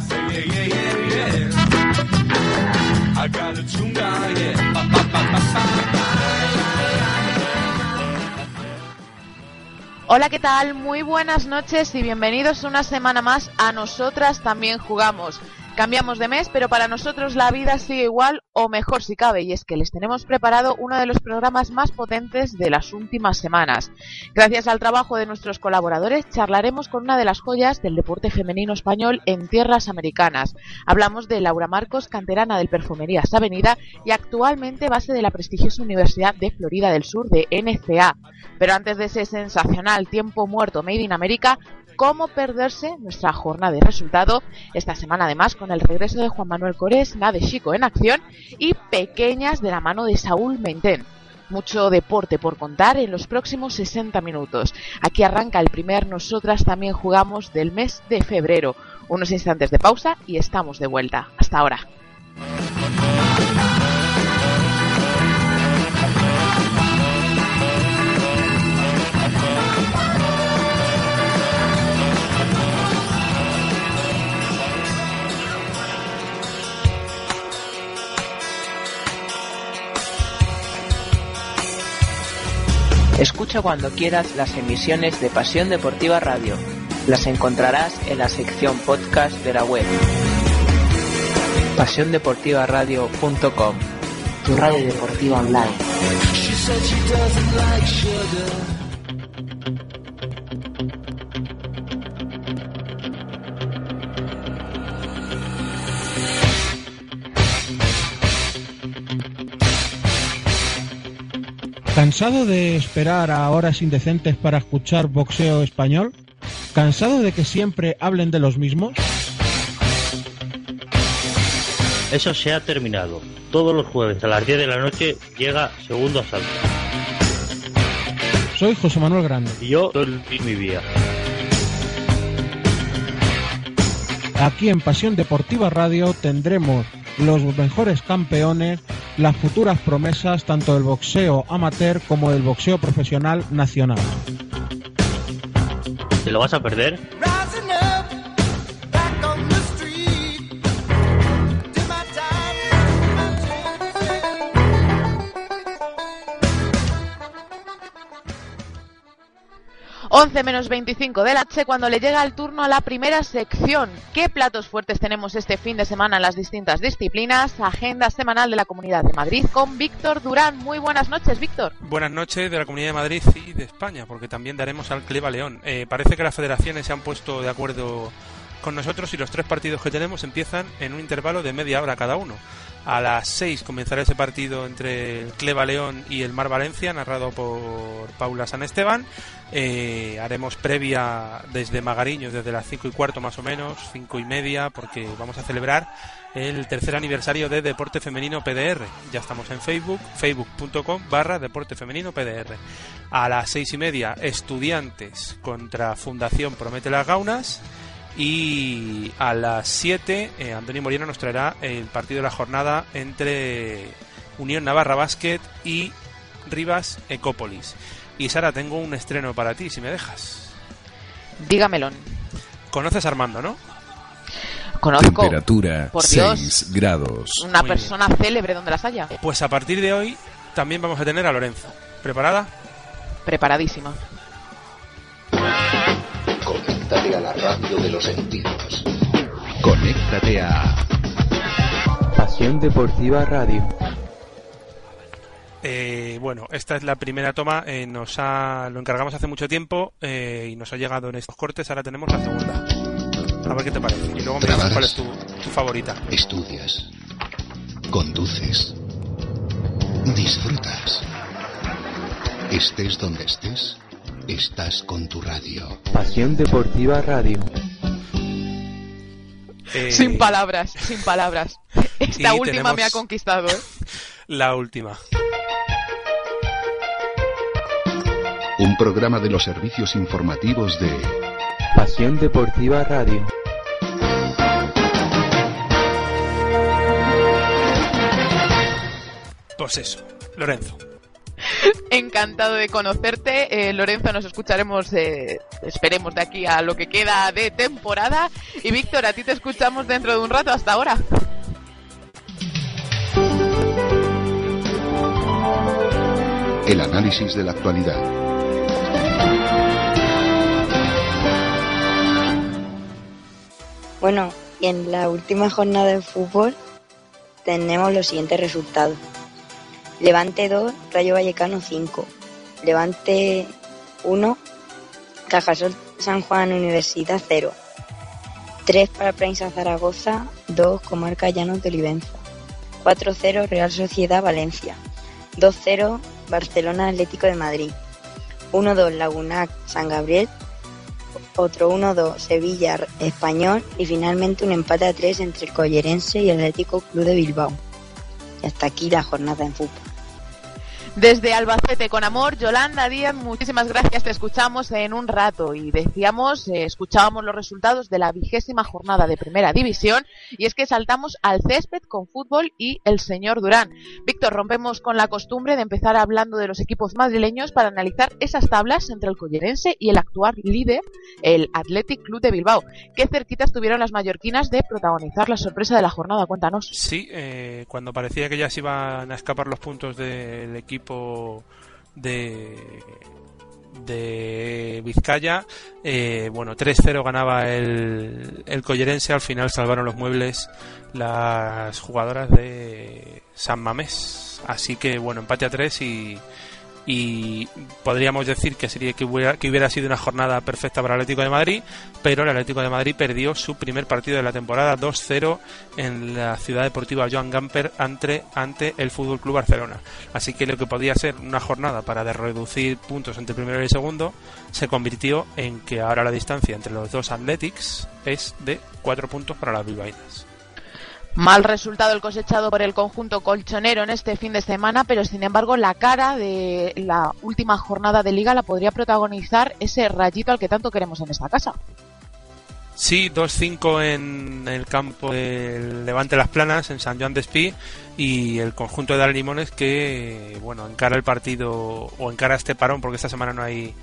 Say yeah, yeah, yeah, yeah. I got a chunga, yeah. Ba, ba, ba, Hola, ¿qué tal? Muy buenas noches y bienvenidos una semana más a Nosotras también jugamos. Cambiamos de mes, pero para nosotros la vida sigue igual o mejor si cabe, y es que les tenemos preparado uno de los programas más potentes de las últimas semanas. Gracias al trabajo de nuestros colaboradores, charlaremos con una de las joyas del deporte femenino español en tierras americanas. Hablamos de Laura Marcos, canterana del Perfumerías Avenida y actualmente base de la prestigiosa Universidad de Florida del Sur de NCA. Pero antes de ese sensacional tiempo muerto Made in America, cómo perderse nuestra jornada de resultado esta semana además con el regreso de Juan Manuel Coresna de Chico en acción y pequeñas de la mano de Saúl Mentén. Mucho deporte por contar en los próximos 60 minutos. Aquí arranca el primer Nosotras también jugamos del mes de febrero. Unos instantes de pausa y estamos de vuelta. Hasta ahora. Cuando quieras las emisiones de Pasión Deportiva Radio. Las encontrarás en la sección podcast de la web. PasiónDeportivaRadio.com Tu radio deportiva online. ¿Cansado de esperar a horas indecentes para escuchar boxeo español? ¿Cansado de que siempre hablen de los mismos? Eso se ha terminado. Todos los jueves a las 10 de la noche llega Segundo Asalto. Soy José Manuel Grande. Y yo soy Luis mi vida. Aquí en Pasión Deportiva Radio tendremos los mejores campeones, las futuras promesas tanto del boxeo amateur como del boxeo profesional nacional. ¿Te lo vas a perder? 11 menos 25 de la noche cuando le llega el turno a la primera sección. ¿Qué platos fuertes tenemos este fin de semana en las distintas disciplinas? Agenda semanal de la Comunidad de Madrid con Víctor Durán. Muy buenas noches, Víctor. Buenas noches de la Comunidad de Madrid y de España, porque también daremos al Cleva León. Eh, parece que las federaciones se han puesto de acuerdo con nosotros y los tres partidos que tenemos empiezan en un intervalo de media hora cada uno. A las 6 comenzará ese partido entre el Cleva León y el Mar Valencia, narrado por Paula San Esteban. Eh, haremos previa desde Magariños, desde las 5 y cuarto más o menos, 5 y media, porque vamos a celebrar el tercer aniversario de Deporte Femenino PDR. Ya estamos en Facebook, facebook.com barra Deporte Femenino PDR. A las 6 y media, Estudiantes contra Fundación Promete las Gaunas. Y a las 7, eh, Antonio Moreno nos traerá el partido de la jornada entre Unión Navarra Basket y Rivas Ecópolis. Y Sara, tengo un estreno para ti, si me dejas. Dígamelo. Conoces a Armando, ¿no? Conozco. Temperatura Por Dios. 6 grados. Una Muy persona célebre donde las haya. Pues a partir de hoy también vamos a tener a Lorenzo. ¿Preparada? Preparadísima. Conéctate a la radio de los sentidos. Conéctate a Pasión Deportiva Radio. Eh, bueno, esta es la primera toma. eh, nos ha, lo encargamos hace mucho tiempo eh, y nos ha llegado en estos cortes. Ahora tenemos la segunda. A ver qué te parece. Y luego me dices cuál es tu, tu favorita. Estudias. Conduces. Disfrutas. Estés donde estés, estás con tu radio. Pasión Deportiva Radio. Eh, Sin palabras, sin palabras. Esta y última me ha conquistado, ¿eh? La última. Un programa de los servicios informativos de Pasión Deportiva Radio. Pues eso, Lorenzo. Encantado de conocerte. Eh, Lorenzo, nos escucharemos, eh, esperemos, de aquí a lo que queda de temporada. Y Víctor, a ti te escuchamos dentro de un rato. Hasta ahora. el análisis de la actualidad. Bueno, y en la última jornada de fútbol tenemos los siguientes resultados. Levante 2, Rayo Vallecano 5. Levante 1, Cajasol San Juan Universidad 0. 3 para Prensa Zaragoza, 2 Comarca Llanos de Olivenza. 4-0 Real Sociedad Valencia. 2-0 Barcelona Atlético de Madrid. 1-2 Lagunac San Gabriel. Otro 1-2 Sevilla Español. Y finalmente un empate a 3 entre el Collerense y el Atlético Club de Bilbao. Y hasta aquí la jornada en fútbol. Desde Albacete con amor, Yolanda Díaz, muchísimas gracias, te escuchamos en un rato y decíamos, eh, escuchábamos los resultados de la vigésima jornada de Primera División y es que saltamos al césped con fútbol y el señor Durán. Víctor, rompemos con la costumbre de empezar hablando de los equipos madrileños para analizar esas tablas entre el Collerense y el actual líder, el Athletic Club de Bilbao. ¿Qué cerquitas tuvieron las mallorquinas de protagonizar la sorpresa de la jornada? Cuéntanos. Sí, eh, cuando parecía que ya se iban a escapar los puntos del equipo de de Vizcaya, eh, bueno, 3-0 ganaba el, el Collerense, al final salvaron los muebles las jugadoras de San Mamés, así que bueno, empate a 3 y, y podríamos decir que sería que hubiera, que hubiera sido una jornada perfecta para el Atlético de Madrid, pero el Atlético de Madrid perdió su primer partido de la temporada 2-0 en la ciudad deportiva Joan Gamper ante, ante el Fútbol Club Barcelona. Así que lo que podía ser una jornada para reducir puntos entre primero y segundo se convirtió en que ahora la distancia entre los dos Athletics es de 4 puntos para las bilbaínas. Mal resultado el cosechado por el conjunto colchonero en este fin de semana, pero sin embargo la cara de la última jornada de liga la podría protagonizar ese rayito al que tanto queremos en esta casa. Sí, 2-5 en el campo del Levante Las Planas, en San Joan de Espí, y el conjunto de Limones que, bueno, encara el partido, o encara este parón, porque esta semana no hay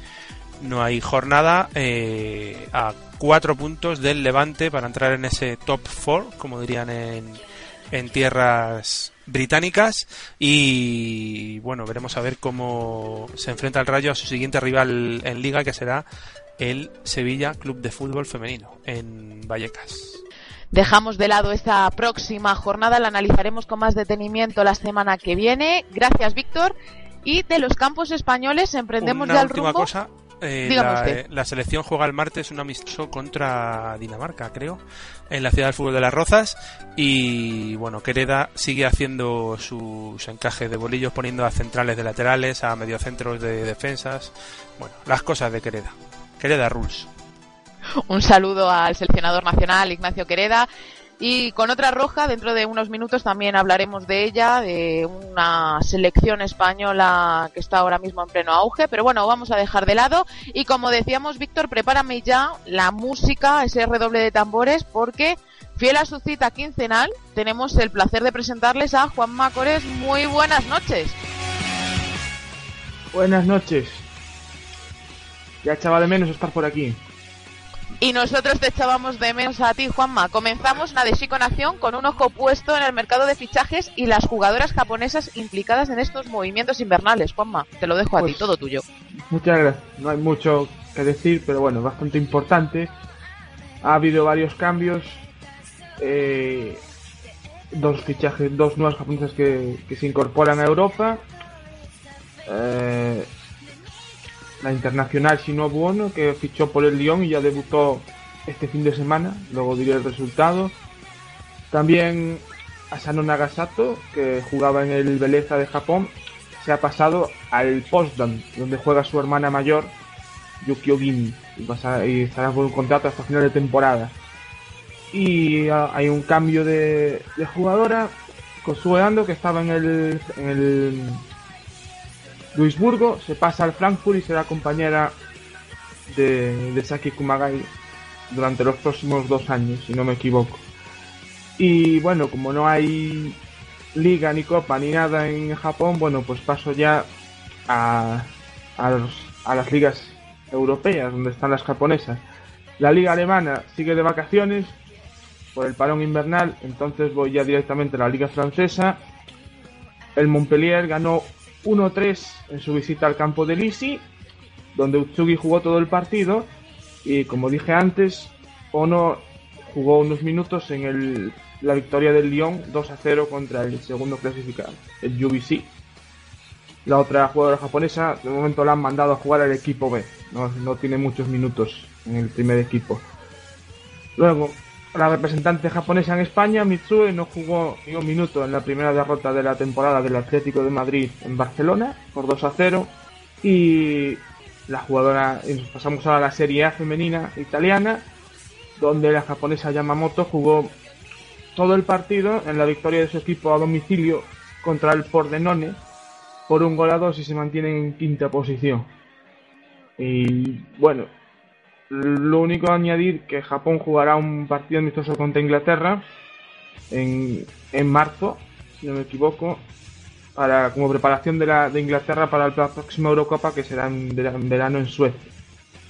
no hay jornada, eh, a cuatro puntos del Levante para entrar en ese top 4, como dirían en, en tierras británicas y bueno veremos a ver cómo se enfrenta el Rayo a su siguiente rival en liga que será el Sevilla Club de Fútbol Femenino en Vallecas. Dejamos de lado esta próxima jornada, la analizaremos con más detenimiento la semana que viene. Gracias, Víctor. Y de los campos españoles emprendemos Una ya el última rumbo. cosa, eh, la, eh, la selección juega el martes un amistoso contra Dinamarca, creo, en la ciudad del fútbol de las Rozas. Y bueno, Quereda sigue haciendo sus encajes de bolillos, poniendo a centrales de laterales, a mediocentros de defensas. Bueno, las cosas de Quereda. Quereda Rules. Un saludo al seleccionador nacional Ignacio Quereda. Y con otra roja, dentro de unos minutos también hablaremos de ella, de una selección española que está ahora mismo en pleno auge. Pero bueno, vamos a dejar de lado. Y como decíamos, Víctor, prepárame ya la música, ese redoble de tambores, porque fiel a su cita quincenal, tenemos el placer de presentarles a Juan Macores. Muy buenas noches. Buenas noches. Ya echaba de menos estar por aquí. Y nosotros te echábamos de menos a ti, Juanma. Comenzamos Nadeshiko Nación con un ojo puesto en el mercado de fichajes y las jugadoras japonesas implicadas en estos movimientos invernales. Juanma, te lo dejo a ti, Pues- todo tuyo. Muchas gracias. No hay mucho que decir, pero bueno, bastante importante. Ha habido varios cambios. Eh, dos fichajes, dos nuevas japonesas que, que se incorporan a Europa. Eh, la internacional Shinobu Ono, que fichó por el Lyon y ya debutó este fin de semana, luego diré el resultado. También Asano Nagasato, que jugaba en el Beleza de Japón, se ha pasado al Potsdam, donde juega su hermana mayor, Yukio Gimi, y, y estará por un contrato hasta final de temporada. Y ah, hay un cambio de, de jugadora, Kosue Ando, que estaba en el, en el Duisburgo, se pasa al Frankfurt y será compañera de, de Saki Kumagai durante los próximos dos años, si no me equivoco. Y bueno, como no hay liga ni copa ni nada en Japón, bueno, pues paso ya a, a, los- a las ligas europeas, donde están las japonesas. La liga alemana sigue de vacaciones por el parón invernal, entonces voy ya directamente a la liga francesa. El Montpellier ganó 1-3 en su visita al campo de Lisi, donde Utsugi jugó todo el partido y como dije antes, Ono jugó unos minutos en el, la victoria del Lyon 2 a 0 contra el segundo clasificado, el UBC. La otra jugadora japonesa, de momento la han mandado a jugar al equipo B, no, no tiene muchos minutos en el primer equipo. Luego, la representante japonesa en España, Mitsue, no jugó ni un minuto en la primera derrota de la temporada del Atlético de Madrid en Barcelona por 2 a 0. Y la jugadora, y pasamos ahora a la Serie A femenina italiana, donde la japonesa Yamamoto jugó todo el partido en la victoria de su equipo a domicilio contra el Pordenone por un gol a dos y se mantienen en quinta posición. Y bueno, lo único a añadir que Japón jugará un partido amistoso contra Inglaterra en, en marzo, si no me equivoco, para como preparación de, la, de Inglaterra para la próxima Eurocopa que será en, vera- en verano en Suecia.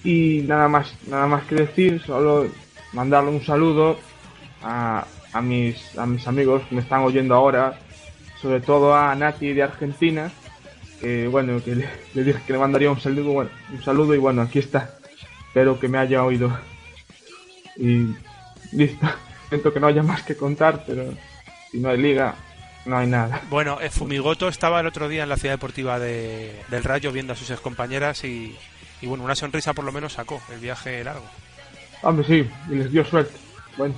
Y nada más, nada más que decir, solo mandarle un saludo a, a mis, a mis amigos que me están oyendo ahora, sobre todo a Nati de Argentina, que bueno, que le, le dije que le mandaría un saludo, bueno, un saludo y bueno, aquí está. Espero que me haya oído. Y listo. Siento que no haya más que contar, pero si no hay liga, no hay nada. Bueno, eh, Fumigoto estaba el otro día en la ciudad deportiva de- del Rayo viendo a sus excompañeras y, y bueno, una sonrisa por lo menos sacó el viaje largo. Hombre, sí, y les dio suerte. Bueno.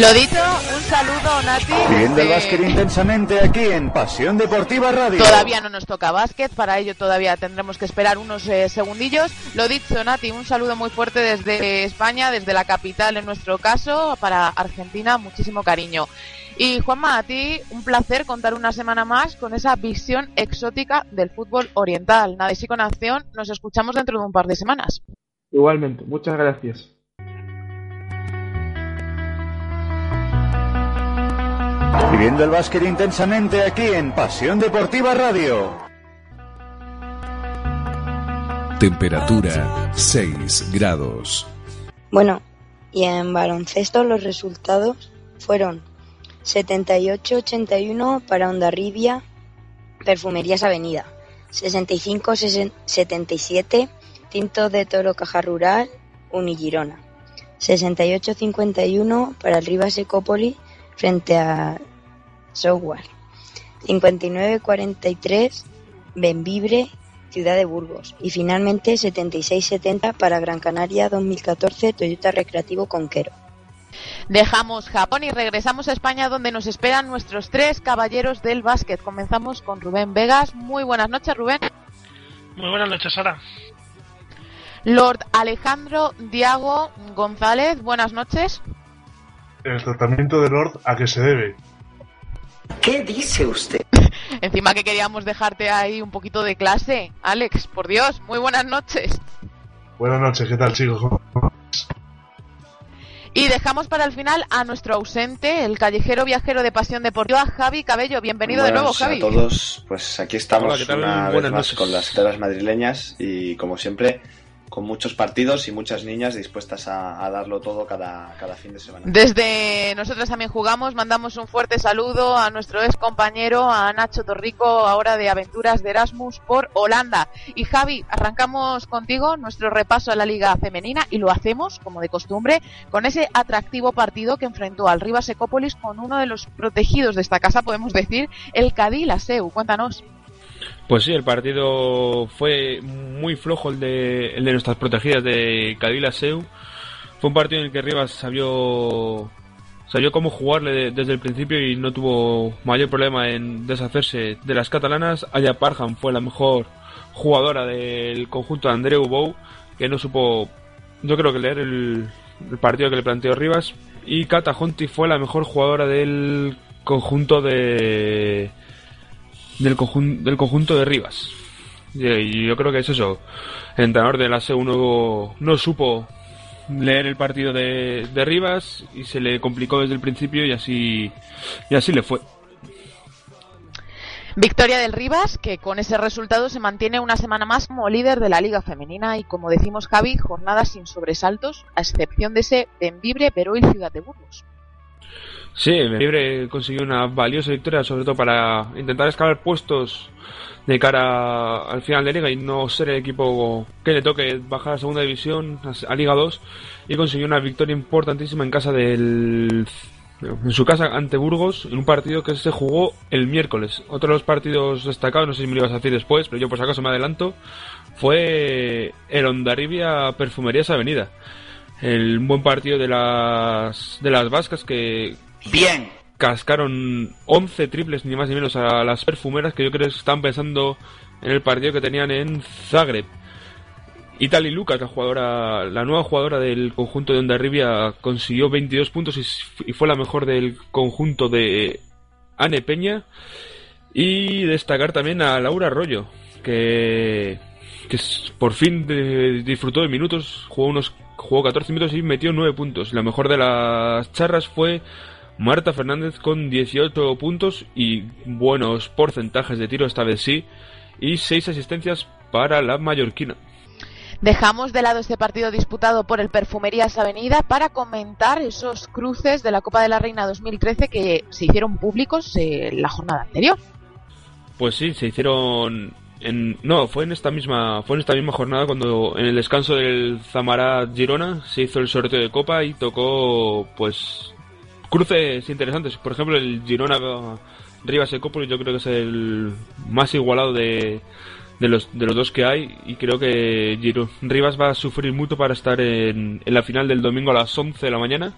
Lo dicho, un saludo, Nati. Viviendo el de- básquet intensamente aquí en Pasión Deportiva Radio. Todavía no nos toca básquet, para ello todavía tendremos que esperar unos eh, segundillos. Lo dicho, Nati, un saludo muy fuerte desde España, desde la capital en nuestro caso, para Argentina, muchísimo cariño. Y Juanma, a ti un placer contar una semana más con esa visión exótica del fútbol oriental. Nada, y sí con acción, nos escuchamos dentro de un par de semanas. Igualmente, muchas gracias. Viviendo el básquet intensamente aquí en Pasión Deportiva Radio. Temperatura 6 grados. Bueno, y en baloncesto los resultados fueron 78-81 para Ondarribia, Perfumerías Avenida, 65-77 Tinto de Toro Caja Rural, Unigirona, 68-51 para el Rivas Ecópoli frente a Software, 59-43 Benvibre, Ciudad de Burgos y finalmente 76-70 para Gran Canaria 2014 Toyota Recreativo Conquero. Dejamos Japón y regresamos a España donde nos esperan nuestros tres caballeros del básquet. Comenzamos con Rubén Vegas. Muy buenas noches, Rubén. Muy buenas noches, Sara. Lord Alejandro Diago González, buenas noches. El tratamiento de Lord a qué se debe. ¿Qué dice usted? Encima que queríamos dejarte ahí un poquito de clase. Alex, por Dios, muy buenas noches. Buenas noches, ¿qué tal chicos? Y dejamos para el final a nuestro ausente, el callejero viajero de Pasión Deportiva, Javi Cabello. Bienvenido de nuevo, Javi. a todos, pues aquí estamos una vez más noches. con las telas madrileñas y como siempre con muchos partidos y muchas niñas dispuestas a, darlo todo cada, cada fin de semana. Desde nosotros también jugamos, mandamos un fuerte saludo a nuestro ex compañero, a Nacho Torrico, ahora de Aventuras de Erasmus por Holanda. Y Javi, arrancamos contigo nuestro repaso a la Liga Femenina y lo hacemos, como de costumbre, con ese atractivo partido que enfrentó al Rivas Ecópolis con uno de los protegidos de esta casa, podemos decir, el Cadillaceu. Cuéntanos. Pues sí, el partido fue muy flojo el de, el de nuestras protegidas de Cadila Seu. Fue un partido en el que Rivas sabió, sabió cómo jugarle desde el principio y no tuvo mayor problema en deshacerse de las catalanas. Aya Parham fue la mejor jugadora del conjunto de Andreu Bou, que no supo, yo creo que leer el, el partido que le planteó Rivas. Y Cata Honti fue la mejor jugadora del conjunto de del, conjun del conjunto de Rivas. Y yo creo que es eso. El entrenador de la C1 no supo leer el partido de, de, Rivas y se le complicó desde el principio y así, y así le fue. Victoria del Rivas, que con ese resultado se mantiene una semana más como líder de la Liga Femenina y como decimos Javi, jornada sin sobresaltos, a excepción de ese Benvibre, Peroil, Ciudad de Burgos. Sí, Libre consiguió una valiosa victoria, sobre todo para intentar escalar puestos de cara al final de liga y no ser el equipo que le toque bajar a segunda división, a Liga 2, y consiguió una victoria importantísima en casa del en su casa ante Burgos en un partido que se jugó el miércoles. Otro de los partidos destacados, no sé si me lo ibas a decir después, pero yo por si acaso me adelanto, fue el Ondarribia Perfumerías Avenida. El buen partido de las de las vascas que Bien. Cascaron 11 triples, ni más ni menos, a las perfumeras que yo creo que están pensando en el partido que tenían en Zagreb. Itali Lucas, la jugadora, la nueva jugadora del conjunto de Ondarribia, consiguió 22 puntos y, fue la mejor del conjunto de Ane Peña. Y destacar también a Laura Arroyo, que, que por fin disfrutó de minutos, jugó unos jugó 14 minutos y metió 9 puntos. La mejor de las charras fue Marta Fernández con 18 puntos y buenos porcentajes de tiro esta vez sí y 6 asistencias para la mallorquina. Dejamos de lado este partido disputado por el Perfumerías Avenida para comentar esos cruces de la Copa de la Reina 2013 que se hicieron públicos en la jornada anterior. Pues sí, se hicieron en, no, fue en esta misma fue en esta misma jornada cuando en el descanso del Zamarat Girona se hizo el sorteo de Copa y tocó pues cruces interesantes. Por ejemplo, el Girona Rivas Ecópolis yo creo que es el más igualado de, de, los, de los dos que hay y creo que Giro, Rivas va a sufrir mucho para estar en, la final del domingo a las 11 de la mañana.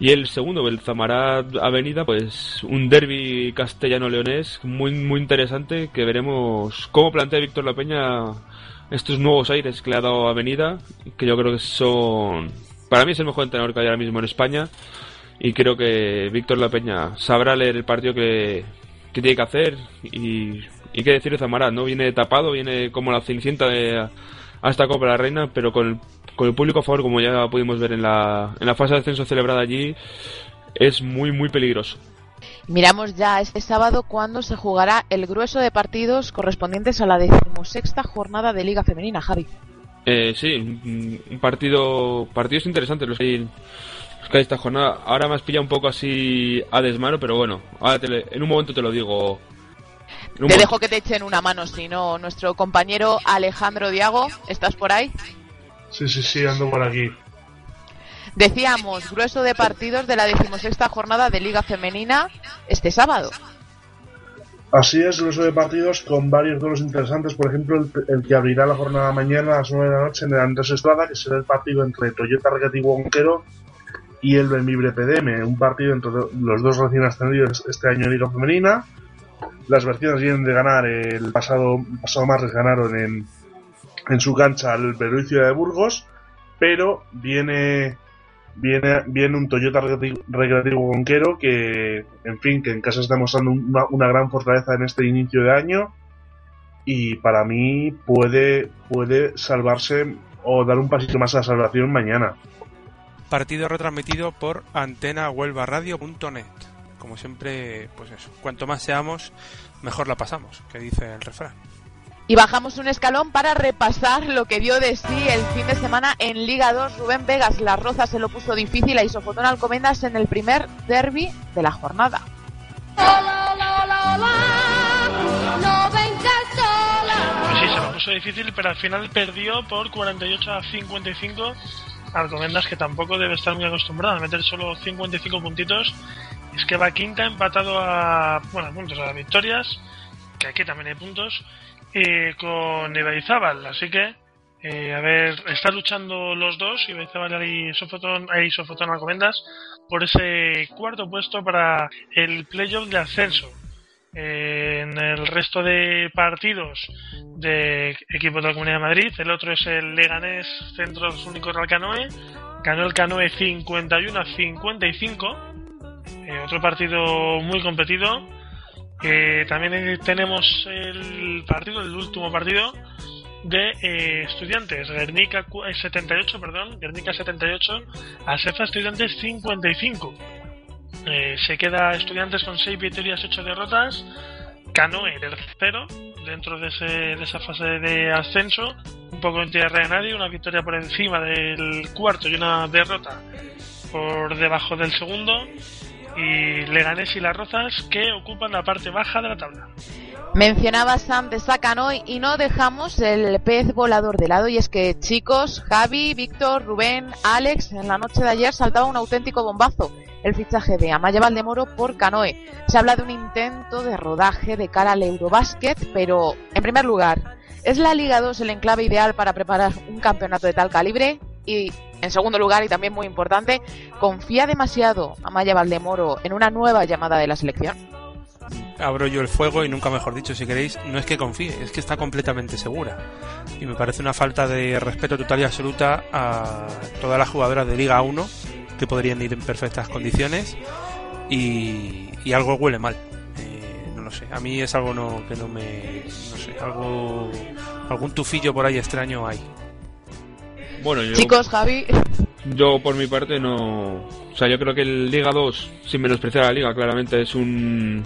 Y el segundo, el Zamarat Avenida, pues un derby castellano-leonés muy, muy interesante que veremos cómo plantea Víctor La Peña estos nuevos aires que le ha dado Avenida, que yo creo que son... Para mí es el mejor entrenador que hay ahora mismo en España y creo que Víctor La Peña sabrá leer el partido que, que tiene que hacer y, y qué decir de ¿no? Viene tapado, viene como la cenicienta de, a esta Copa de la Reina, pero con el, con el público a favor, como ya pudimos ver en la, en la fase de ascenso celebrada allí, es muy, muy peligroso. Miramos ya este sábado cuando se jugará el grueso de partidos correspondientes a la decimosexta jornada de Liga Femenina, Javi. Eh, sí, un partido, partidos interesantes los que hay que esta jornada. Ahora me has pillado un poco así a desmano, pero bueno, ahora te le, en un momento te lo digo. Te momento. dejo que te echen una mano, si no, nuestro compañero Alejandro Diago, ¿estás por ahí? Sí, sí, sí, ando por aquí. Decíamos, grueso de partidos de la decimosexta jornada de Liga Femenina este sábado. Así es, grueso de partidos con varios duelos interesantes. Por ejemplo, el, el, que abrirá la jornada mañana a las 9 de la noche en el Andrés Estrada, que será el partido entre Toyota Recreativo Bonquero y el Benvibre PDM, un partido entre los dos recién ascendidos este año en Liga Femenina. Las versiones vienen de ganar el pasado, pasado martes ganaron en, en su cancha al Perú y Ciudad de Burgos, pero viene viene viene un Toyota Recreativo Conquero que, en fin, que en casa está mostrando una, una, gran fortaleza en este inicio de año y para mí puede puede salvarse o dar un pasito más a la salvación mañana. Partido retransmitido por antenahuelvaradio.net. Como siempre, pues eso, cuanto más seamos, mejor la pasamos, que dice el refrán. Y bajamos un escalón para repasar lo que dio de sí el fin de semana en Liga 2. Rubén Vegas, la Roza se lo puso difícil a Isofotón Alcomendas en el primer derby de la jornada. Pues sí, se lo puso difícil, pero al final perdió por 48 a 55. Alcomendas que tampoco debe estar muy acostumbrado a meter solo 55 puntitos. Es que va quinta, empatado a, bueno, a puntos, a victorias, que aquí también hay puntos, con Ibaizábal. Así que, eh, a ver, está luchando los dos, Ibaizábal y Sofotón, y Sofotón Alcomendas, por ese cuarto puesto para el playoff de ascenso. En el resto de partidos de equipos de la Comunidad de Madrid, el otro es el Leganés Centros Únicos del. Ganó el Canoe 51 a 55. Eh, otro partido muy competido. Eh, también tenemos el partido, el último partido de eh, estudiantes, Guernica cu- eh, 78, perdón, Guernica 78, a Cefa Estudiantes 55. Eh, se queda Estudiantes con 6 victorias, 8 derrotas. Canoe tercero dentro de, ese, de esa fase de ascenso. Un poco en tierra de nadie, una victoria por encima del cuarto y una derrota por debajo del segundo. Y Leganés y Las Rozas que ocupan la parte baja de la tabla. Mencionaba Sam de Sacanoy y no dejamos el pez volador de lado y es que chicos, Javi, Víctor, Rubén, Alex, en la noche de ayer saltaba un auténtico bombazo, el fichaje de Amaya Valdemoro por Canoe. Se habla de un intento de rodaje de cara al Eurobasket, pero en primer lugar, ¿es la Liga 2 el enclave ideal para preparar un campeonato de tal calibre? Y en segundo lugar, y también muy importante, ¿confía demasiado Amaya Valdemoro en una nueva llamada de la selección? Abro yo el fuego y nunca mejor dicho, si queréis, no es que confíe, es que está completamente segura. Y me parece una falta de respeto total y absoluta a todas las jugadoras de Liga 1 que podrían ir en perfectas condiciones y, y algo huele mal. Eh, no lo sé, a mí es algo no, que no me... no sé, algo... algún tufillo por ahí extraño hay. Bueno, yo, Chicos, Javi, yo por mi parte no. O sea, yo creo que el Liga 2, sin menospreciar a la Liga, claramente es un.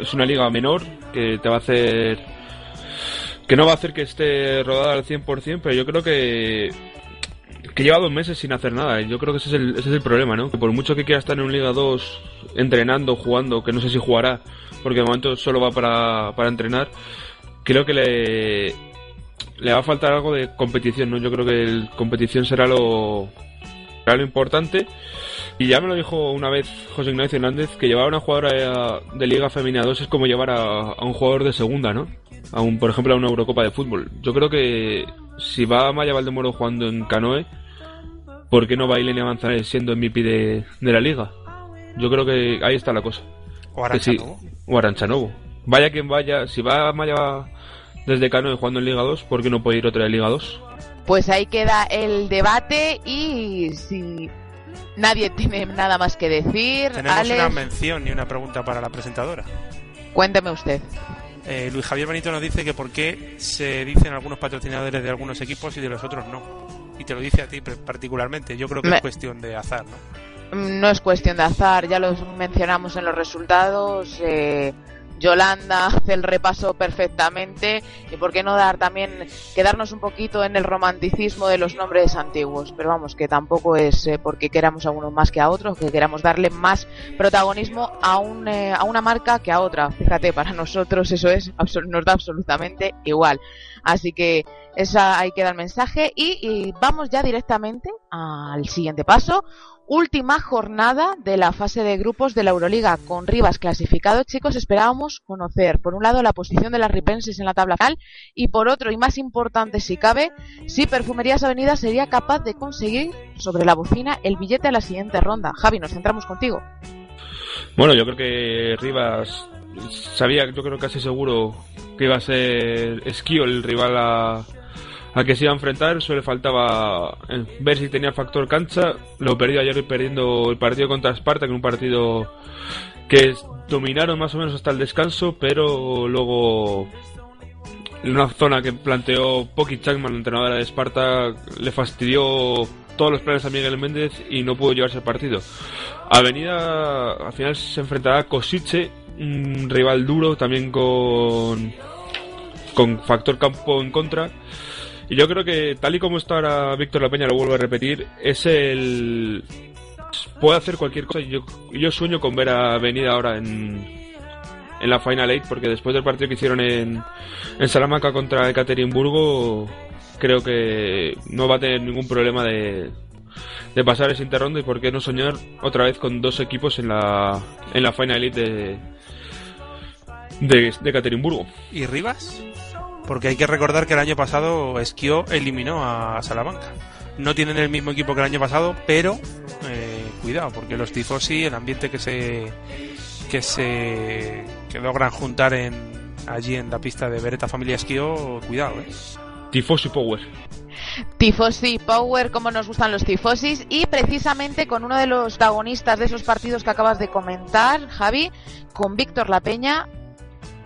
Es, una liga menor que te va a hacer. Que no va a hacer que esté rodada al 100%, pero yo creo que. Que lleva dos meses sin hacer nada. Yo creo que ese es el, ese es el problema, ¿no? Que por mucho que quiera estar en un Liga 2 entrenando, jugando, que no sé si jugará, porque de momento solo va para, para entrenar, creo que le, le va a faltar algo de competición, ¿no? Yo creo que el competición será lo, será lo importante. Y ya me lo dijo una vez José Ignacio Hernández, que llevar a una jugadora de Liga Femenina 2 es como llevar a, a un jugador de segunda, ¿no? A un, por ejemplo, a una Eurocopa de fútbol. Yo creo que si va Maya Valdemoro jugando en Canoe, ¿por qué no va Ilenia Manzanares siendo MVP de, de la Liga? Yo creo que ahí está la cosa. O Que sí- Aranchanovo. o Aranchanovo. Vaya quien vaya, si va Maya desde Canoe jugando en Liga 2, ¿por qué no puede ir otra de Liga 2? Pues ahí queda el debate y si nadie tiene nada más que decir, Tenemos Alex, una mención y una pregunta para la presentadora. cuénteme usted. Eh, Luis Javier Benito nos dice que por qué se dicen algunos patrocinadores de algunos equipos y de los otros no. Y te lo dice a ti particularmente. Yo creo que Me- es cuestión de azar, ¿no? Mm, No es cuestión de azar, ya lo mencionamos en los resultados. eh, Yolanda hace el repaso perfectamente y por qué no dar también quedarnos un poquito en el romanticismo de los nombres antiguos, pero vamos que tampoco es eh, porque queramos a uno más que a otro, que queramos darle más protagonismo a un eh, a una marca que a otra. Fíjate, para nosotros eso es nos da absolutamente igual. Así que esa ahí queda el mensaje y, vamos ya directamente al siguiente paso. Última jornada de la fase de grupos de la Euroliga con Rivas clasificado. Chicos, esperábamos conocer, por un lado, la posición de las Ripenses en la tabla final y por otro, y más importante si cabe, si Perfumerías Avenida sería capaz de conseguir sobre la bocina el billete a la siguiente ronda. Javi, nos centramos contigo. Bueno, yo creo que Rivas sabía, yo creo casi seguro que iba a ser Esquío el rival a, a que se iba a enfrentar. Solo le faltaba eh, ver si tenía factor cancha. Lo perdió ayer perdiendo el partido contra Esparta, que un partido que dominaron más o menos hasta el descanso, pero luego en una zona que planteó Poki Chapman, la entrenadora de Esparta, le fastidió todos los planes a Miguel Méndez y no pudo llevarse el partido. Avenida al final se enfrentará a Kosice, un rival duro también con con factor campo en contra. Y yo creo que tal y como está ahora Víctor La Peña, lo vuelvo a repetir, es el... Puede hacer cualquier cosa. Yo, yo sueño con ver a Avenida ahora en, en la Final Eight, porque después del partido que hicieron en, en Salamanca contra Ekaterimburgo, creo que no va a tener ningún problema de, de pasar ese interrondo y por qué no soñar otra vez con dos equipos en la, en la Final Eight de, de, de Ekaterimburgo. ¿Y Rivas? Porque hay que recordar que el año pasado Esquio eliminó a Salamanca. No tienen el mismo equipo que el año pasado, pero eh, cuidado, porque los tifosi, el ambiente que se que se que logran juntar en allí en la pista de Beretta Familia Esquio, cuidado, eh. Tifosi Power. Tifosi Power, como nos gustan los tifosis, y precisamente con uno de los protagonistas de esos partidos que acabas de comentar, Javi, con Víctor La Peña,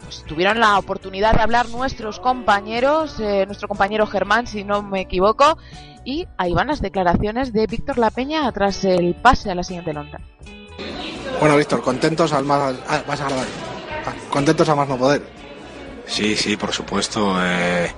pues, tuvieron la oportunidad de hablar nuestros compañeros, eh, nuestro compañero Germán, si no me equivoco, y ahí van las declaraciones de Víctor La Peña tras el pase a la siguiente ronda. Bueno, Víctor, contentos al más, vas a grabar. Ah, contentos a más no poder. Sí, sí, por supuesto. Eh,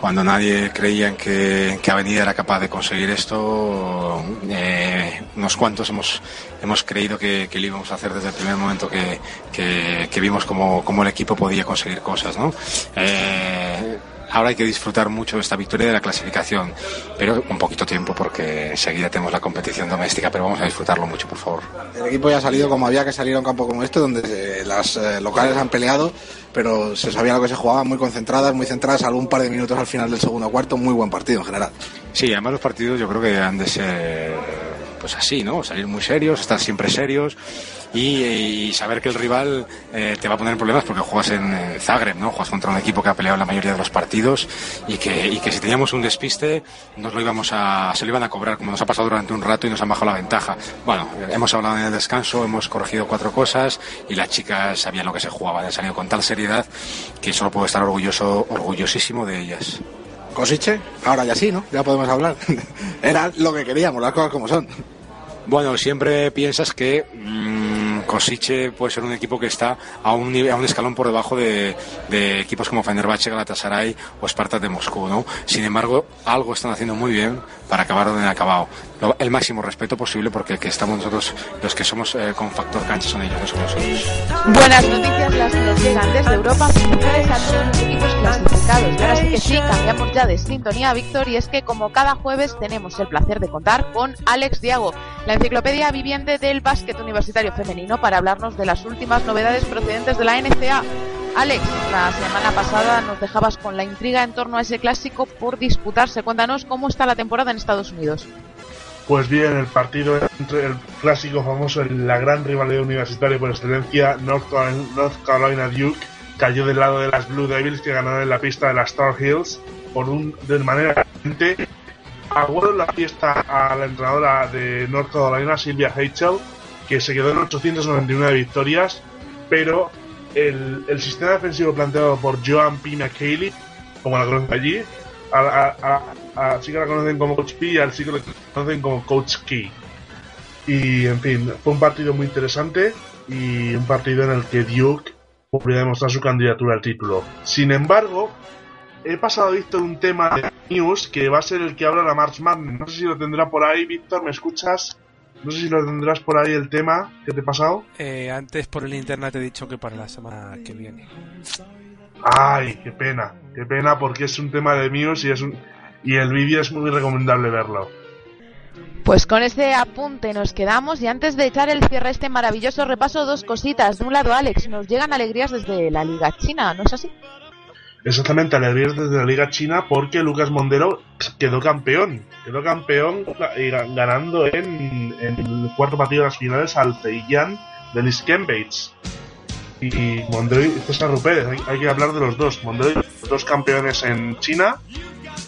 cuando nadie creía en que, en que Avenida era capaz de conseguir esto, eh, unos cuantos hemos, hemos creído que, que lo íbamos a hacer desde el primer momento que, que, vimos cómo, cómo el equipo podía conseguir cosas, ¿no? Eh, ahora hay que disfrutar mucho de esta victoria de la clasificación, pero con poquito tiempo porque enseguida tenemos la competición doméstica, pero vamos a disfrutarlo mucho, por favor. El equipo ya ha salido como había que salir a un campo como este, donde eh, las eh, locales han peleado, pero se sabía lo que se jugaba, muy concentradas, muy centradas, un par de minutos al final del segundo cuarto, muy buen partido en general. Sí, además los partidos yo creo que han de ser pues así, ¿no? Salir muy serios, estar siempre serios y, y saber que el rival eh, te va a poner problemas porque juegas en, en Zagreb, ¿no? Juegas contra un equipo que ha peleado la mayoría de los partidos y que, y que si teníamos un despiste nos lo íbamos a, se lo iban a cobrar como nos ha pasado durante un rato y nos han bajado la ventaja. Bueno, hemos hablado en el descanso, hemos corregido cuatro cosas y las chicas sabían lo que se jugaba, han salido con tal seriedad que solo puedo estar orgulloso, orgullosísimo de ellas. Cosiche, ahora ya sí, ¿no? Ya podemos hablar. Era lo que queríamos, las cosas como son. Bueno, siempre piensas que mmm, Kosice puede ser un equipo que está a un, a un escalón por debajo de, de equipos como Fenerbahce, Galatasaray o Spartak de Moscú, ¿no? Sin embargo, algo están haciendo muy bien para acabar donde han acabado. Lo- El máximo respeto posible porque el que estamos nosotros, los que somos eh, con factor cancha son ellos, no somos nosotros. Buenas noticias las que nos llegan desde Europa, felicidades a todos los equipos clasificados. Y ahora sí que sí, cambiamos ya de sintonía, Víctor, y es que como cada jueves tenemos el placer de contar con Alex Diago, la enciclopedia viviente del básquet universitario femenino, para hablarnos de las últimas novedades procedentes de la NCA. Alex, la semana pasada nos dejabas con la intriga en torno a ese clásico por disputarse. Cuéntanos cómo está la temporada en Estados Unidos. Pues bien, el partido entre el clásico famoso, la gran rivalidad universitaria por excelencia, North Carolina, Duke, cayó del lado de las Blue Devils que ganaron en la pista de las Star Hills por un de manera evidente. Aguado en la fiesta a la entrenadora de North Carolina, Silvia Heichel, que se quedó en 899 victorias, pero el, sistema defensivo planteado por Joan P. McHaley, como la conocen allí, a, a, a, a- sí que la conocen como Coach P y al sí que la conocen como Coach Key. Y en fin, fue un partido muy interesante y un partido en el que Duke podría demostrar su candidatura al título. Sin embargo, he pasado a Víctor un tema de news que va a ser el que habla la March Madness. No sé si lo tendrá por ahí, Víctor, ¿me escuchas? No sé si lo tendrás por ahí el tema que te he pasado. Eh, antes por el internet te he dicho que para la semana que viene. Ay, qué pena, qué pena porque es un tema de Muse y es un y el vídeo es muy recomendable verlo. Pues con este apunte nos quedamos y antes de echar el cierre a este maravilloso repaso, dos cositas. De un lado, Alex, nos llegan alegrías desde la Liga China, ¿no es así? Exactamente, alegrías desde la Liga China porque Lucas Mondero quedó campeón. Quedó campeón ganando en, el cuarto partido de las finales al Zhejiang de Liz Bates. Y Mondero y César Rupérez, hay, que hablar de los dos. Mondero y los dos campeones en China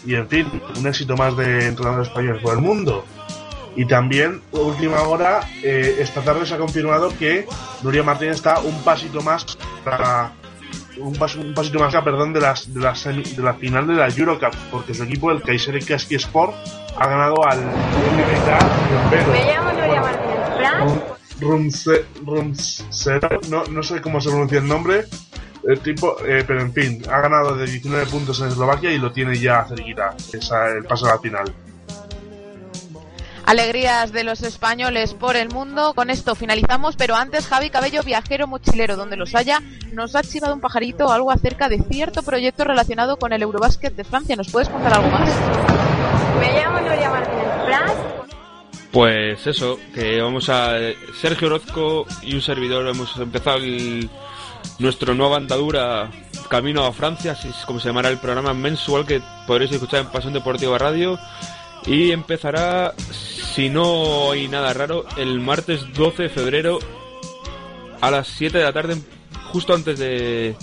y en fin, un éxito más de entrenadores españoles por el mundo. Y también, última hora, eh, esta tarde se ha confirmado que Nuria Martínez está un pasito más para un, pas- un pasito más, perdón, de, las, de, la semi- de la final de la Eurocup, porque su equipo, el Kaiser Kaski Sport, ha ganado al MBK Me llamo Nuria Martínez no, no sé cómo se pronuncia el nombre, El tipo, eh, pero en fin, ha ganado de 19 puntos en Eslovaquia y lo tiene ya cerquita, esa, el paso a la final. Alegrías de los españoles por el mundo. Con esto finalizamos, pero antes Javi Cabello, viajero mochilero donde los haya, nos ha chivado un pajarito algo acerca de cierto proyecto relacionado con el Eurobásquet de Francia. ¿Nos puedes contar algo más? Me llamo Nuria Martínez Blas. Pues eso, que vamos a... Sergio Orozco y un servidor hemos empezado el- nuestra nueva andadura camino a Francia, así es como se llamará el programa mensual que podréis escuchar en Pasión Deportiva Radio. Y empezará, si no hay nada raro, el martes 12 de febrero a las 7 de la tarde, justo antes de,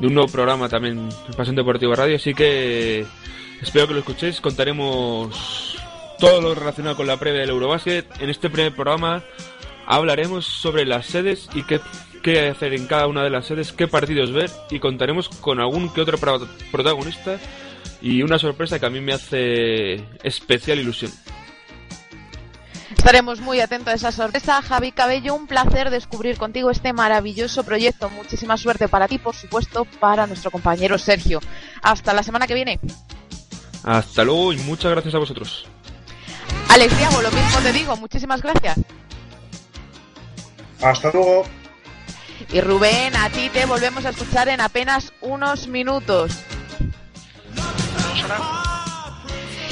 un nuevo programa también en Pasión Deportiva Radio. Así que espero que lo escuchéis. Contaremos todo lo relacionado con la previa del Eurobasket. En este primer programa hablaremos sobre las sedes y qué, qué hacer en cada una de las sedes, qué partidos ver y contaremos con algún que otro pro- protagonista y una sorpresa que a mí me hace especial ilusión. Estaremos muy atentos a esa sorpresa. Javi Cabello, un placer descubrir contigo este maravilloso proyecto. Muchísima suerte para ti, por supuesto, para nuestro compañero Sergio. Hasta la semana que viene. Hasta luego y muchas gracias a vosotros. Alex Diago, lo mismo te digo. Muchísimas gracias. Hasta luego. Y Rubén, a ti te volvemos a escuchar en apenas unos minutos.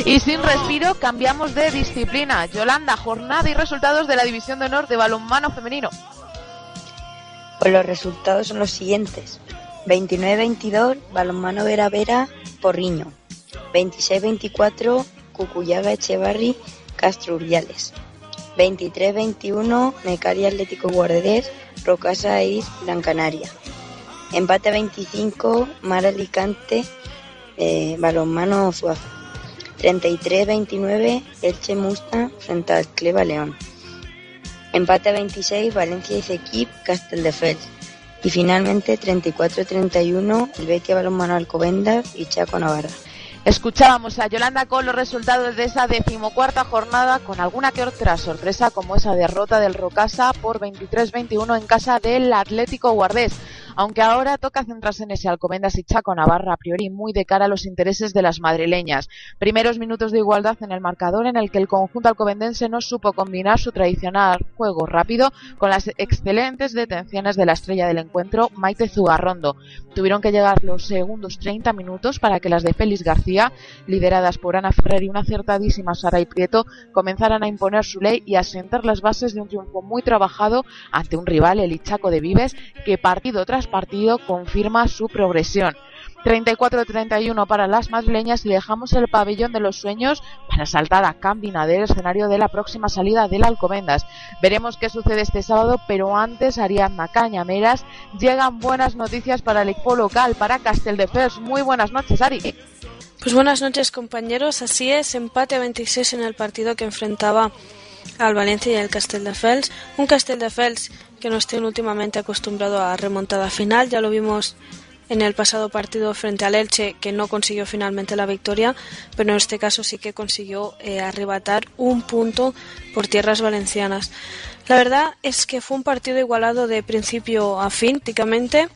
Y sin respiro cambiamos de disciplina. Yolanda, jornada y resultados de la División de Honor de Balonmano Femenino. Pues los resultados son los siguientes. 29-22, Balonmano Vera Vera, Porriño. 26-24, Cucuyaga Echevarri, Castro Urdiales. 23-21, Mecari Atlético Guardés, Rocasa Is, Gran Canaria. Empate 25, Mar Alicante, eh, Balonmano Zuazo. 33-29, Elche Mustang frente al Cleva León. Empate 26, Valencia y Cequip, Casteldefels. Y finalmente 34-31, el Betia Balonmano Alcobendas y Chaco Navarra. Escuchábamos a Yolanda con los resultados de esa decimocuarta jornada, con alguna que otra sorpresa, como esa derrota del Rocasa por 23-21 en casa del Atlético Guardés. Aunque ahora toca centrarse en ese Alcobendas y Chaco Navarra, a priori muy de cara a los intereses de las madrileñas. Primeros minutos de igualdad en el marcador en el que el conjunto alcobendense no supo combinar su tradicional juego rápido con las excelentes detenciones de la estrella del encuentro, Maite Zugarrondo. Tuvieron que llegar los segundos 30 minutos para que las de Félix García, lideradas por Ana Ferrer y una acertadísima Sara y Prieto, comenzaran a imponer su ley y a sentar las bases de un triunfo muy trabajado ante un rival, el Ichaco de Vives, que partido tras partido confirma su progresión. 34-31 para las madrileñas y dejamos el pabellón de los sueños para saltar a Cambinader, escenario de la próxima salida del Alcobendas. Veremos qué sucede este sábado, pero antes Ariadna Cañameras llegan buenas noticias para el equipo local, para Casteldefels. Muy buenas noches, Ari. Pues buenas noches compañeros, así es, empate a 26 en el partido que enfrentaba al Valencia y al Castelldefels. Un Castelldefels que nos tiene últimamente acostumbrado a remontada final, ya lo vimos en el pasado partido frente al Elche que no consiguió finalmente la victoria, pero en este caso sí que consiguió eh, arrebatar un punto por tierras valencianas. La verdad es que fue un partido igualado de principio a fin, prácticamente.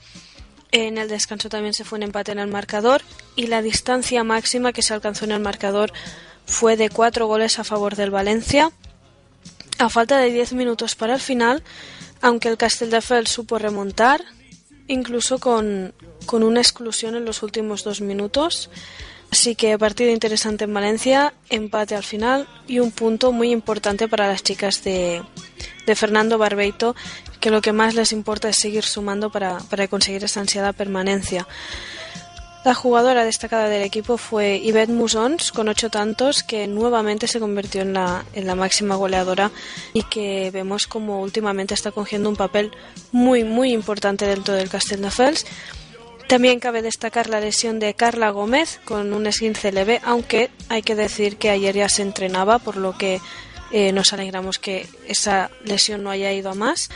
En el descanso también se fue un empate en el marcador y la distancia máxima que se alcanzó en el marcador fue de cuatro goles a favor del Valencia. A falta de 10 minutos para el final, aunque el Castelldefels supo remontar, incluso con, con una exclusión en los últimos dos minutos. Así que partido interesante en Valencia, empate al final y un punto muy importante para las chicas de, de Fernando Barbeito, que lo que más les importa es seguir sumando para, para conseguir esa ansiada permanencia. La jugadora destacada del equipo fue Yvette Musons, con ocho tantos, que nuevamente se convirtió en la, en la máxima goleadora y que vemos como últimamente está cogiendo un papel muy, muy importante dentro del Castelldefels. También cabe destacar la lesión de Carla Gómez con un esguince leve, aunque hay que decir que ayer ya se entrenaba, por lo que eh, nos alegramos que esa lesión no haya ido a más.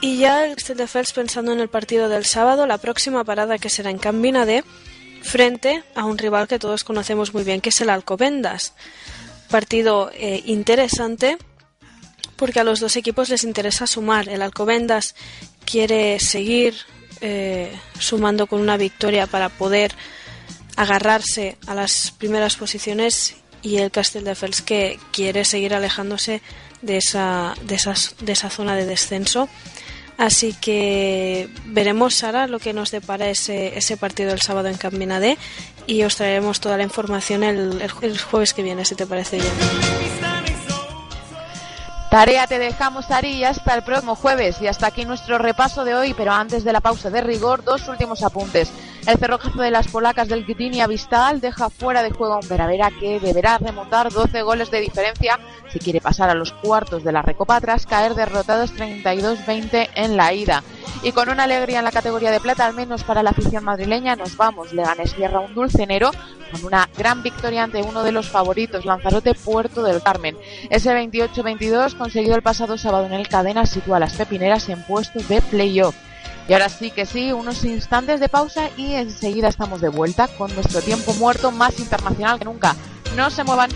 Y ya el Castelldefels pensando en el partido del sábado, la próxima parada que será en Cambina de frente a un rival que todos conocemos muy bien, que es el Alcobendas. Partido eh, interesante porque a los dos equipos les interesa sumar. El Alcobendas quiere seguir eh, sumando con una victoria para poder agarrarse a las primeras posiciones y el Castelldefels que quiere seguir alejándose de esa, de, esas, de esa zona de descenso. Así que veremos, Sara, lo que nos depara ese, ese partido el sábado en Campina D y os traeremos toda la información el, el, jueves que viene, si te parece bien. Tarea te dejamos, Ari, hasta el próximo jueves. Y hasta aquí nuestro repaso de hoy, pero antes de la pausa de rigor, dos últimos apuntes. El cerrojazo de las polacas del Gdynia Vistal deja fuera de juego a un Veravera que deberá remontar 12 goles de diferencia si quiere pasar a los cuartos de la Recopa tras caer derrotados 32-20 en la ida. Y con una alegría en la categoría de plata, al menos para la afición madrileña, nos vamos. Leganés cierra un dulce enero con una gran victoria ante uno de los favoritos, Lanzarote Puerto del Carmen. Ese 28-22 conseguido el pasado sábado en el Cadena sitúa a las pepineras en puestos de playoff. Y ahora sí que sí, unos instantes de pausa y enseguida estamos de vuelta con nuestro tiempo muerto más internacional que nunca. No se muevan.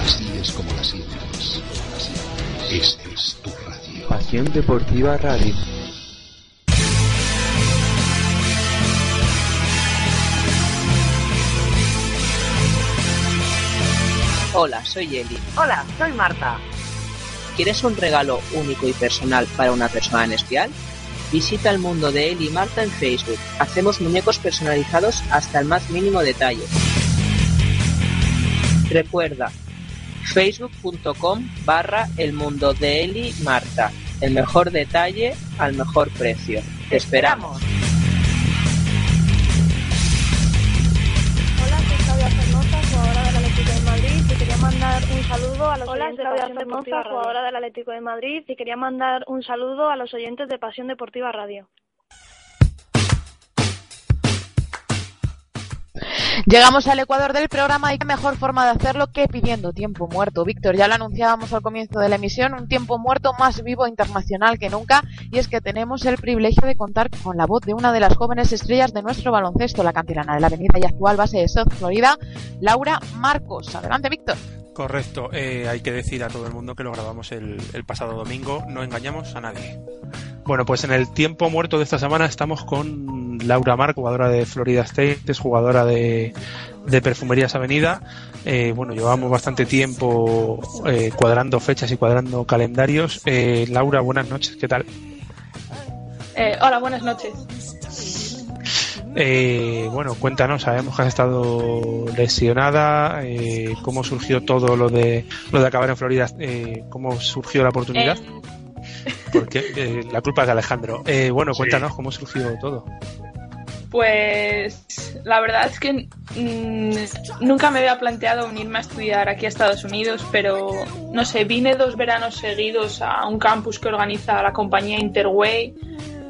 Así es como la sientes. Esta es tu radio. Pasión Deportiva Radio. Hola, soy Eli. Hola, soy Marta. ¿Quieres un regalo único y personal para una persona en especial? Visita el mundo de Eli y Marta en Facebook. Hacemos muñecos personalizados hasta el más mínimo detalle. Recuerda, facebook.com barra el mundo de Eli Marta. El mejor detalle al mejor precio. Te esperamos. Mandar un saludo a los Hola, oyentes de Pasión Deportiva Radio. jugadora del Atlético de Madrid y quería mandar un saludo a los oyentes de Pasión Deportiva Radio. Llegamos al Ecuador del programa y qué mejor forma de hacerlo que pidiendo tiempo muerto. Víctor, ya lo anunciábamos al comienzo de la emisión, un tiempo muerto más vivo internacional que nunca y es que tenemos el privilegio de contar con la voz de una de las jóvenes estrellas de nuestro baloncesto, la canterana de la avenida y actual base de South Florida, Laura Marcos. Adelante, Víctor. Correcto, eh, hay que decir a todo el mundo que lo grabamos el, el pasado domingo, no engañamos a nadie. Bueno, pues en el tiempo muerto de esta semana estamos con Laura Mar, jugadora de Florida State, es jugadora de, de Perfumerías Avenida. Eh, bueno, llevamos bastante tiempo eh, cuadrando fechas y cuadrando calendarios. Eh, Laura, buenas noches, ¿qué tal? Eh, hola, buenas noches. Eh, bueno, cuéntanos, sabemos que has estado lesionada, eh, cómo surgió todo lo de lo de acabar en Florida, eh, cómo surgió la oportunidad. Porque eh, la culpa es de Alejandro. Eh, bueno, cuéntanos cómo surgió todo. Pues la verdad es que mm, nunca me había planteado unirme a estudiar aquí a Estados Unidos, pero no sé, vine dos veranos seguidos a un campus que organiza la compañía Interway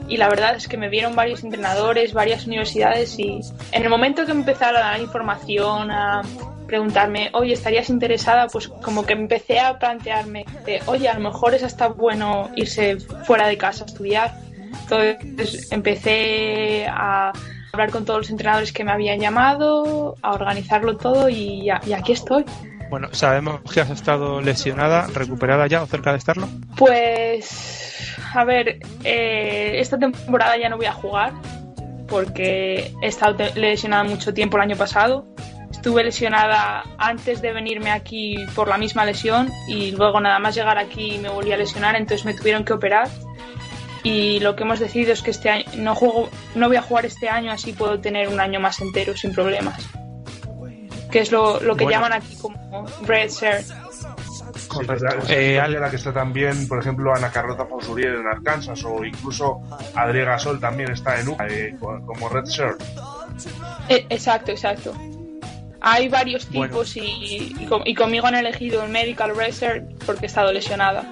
y la verdad es que me vieron varios entrenadores, varias universidades y en el momento que empezaron a dar información, a preguntarme, oye, ¿estarías interesada? Pues como que empecé a plantearme, de, oye, a lo mejor es hasta bueno irse fuera de casa a estudiar. Entonces empecé a hablar con todos los entrenadores que me habían llamado, a organizarlo todo y, ya- y aquí estoy. Bueno, sabemos que has estado lesionada, recuperada ya o cerca de estarlo. Pues, a ver, eh, esta temporada ya no voy a jugar porque he estado lesionada mucho tiempo el año pasado. Estuve lesionada antes de venirme aquí por la misma lesión y luego nada más llegar aquí me volví a lesionar, entonces me tuvieron que operar. Y lo que hemos decidido es que este año no juego, no voy a jugar este año, así puedo tener un año más entero sin problemas. Que es lo, lo que Bueno. llaman aquí como red shirt. Correcto. Eh, la que está también, por ejemplo, Ana Carlota Fonsurier en Arkansas o incluso Adrián Gasol también está en UCA eh, co- como Red Shirt. Eh, Exacto, exacto. Hay varios Bueno. tipos y, y, con- y conmigo han elegido el Medical Racer porque he estado lesionada.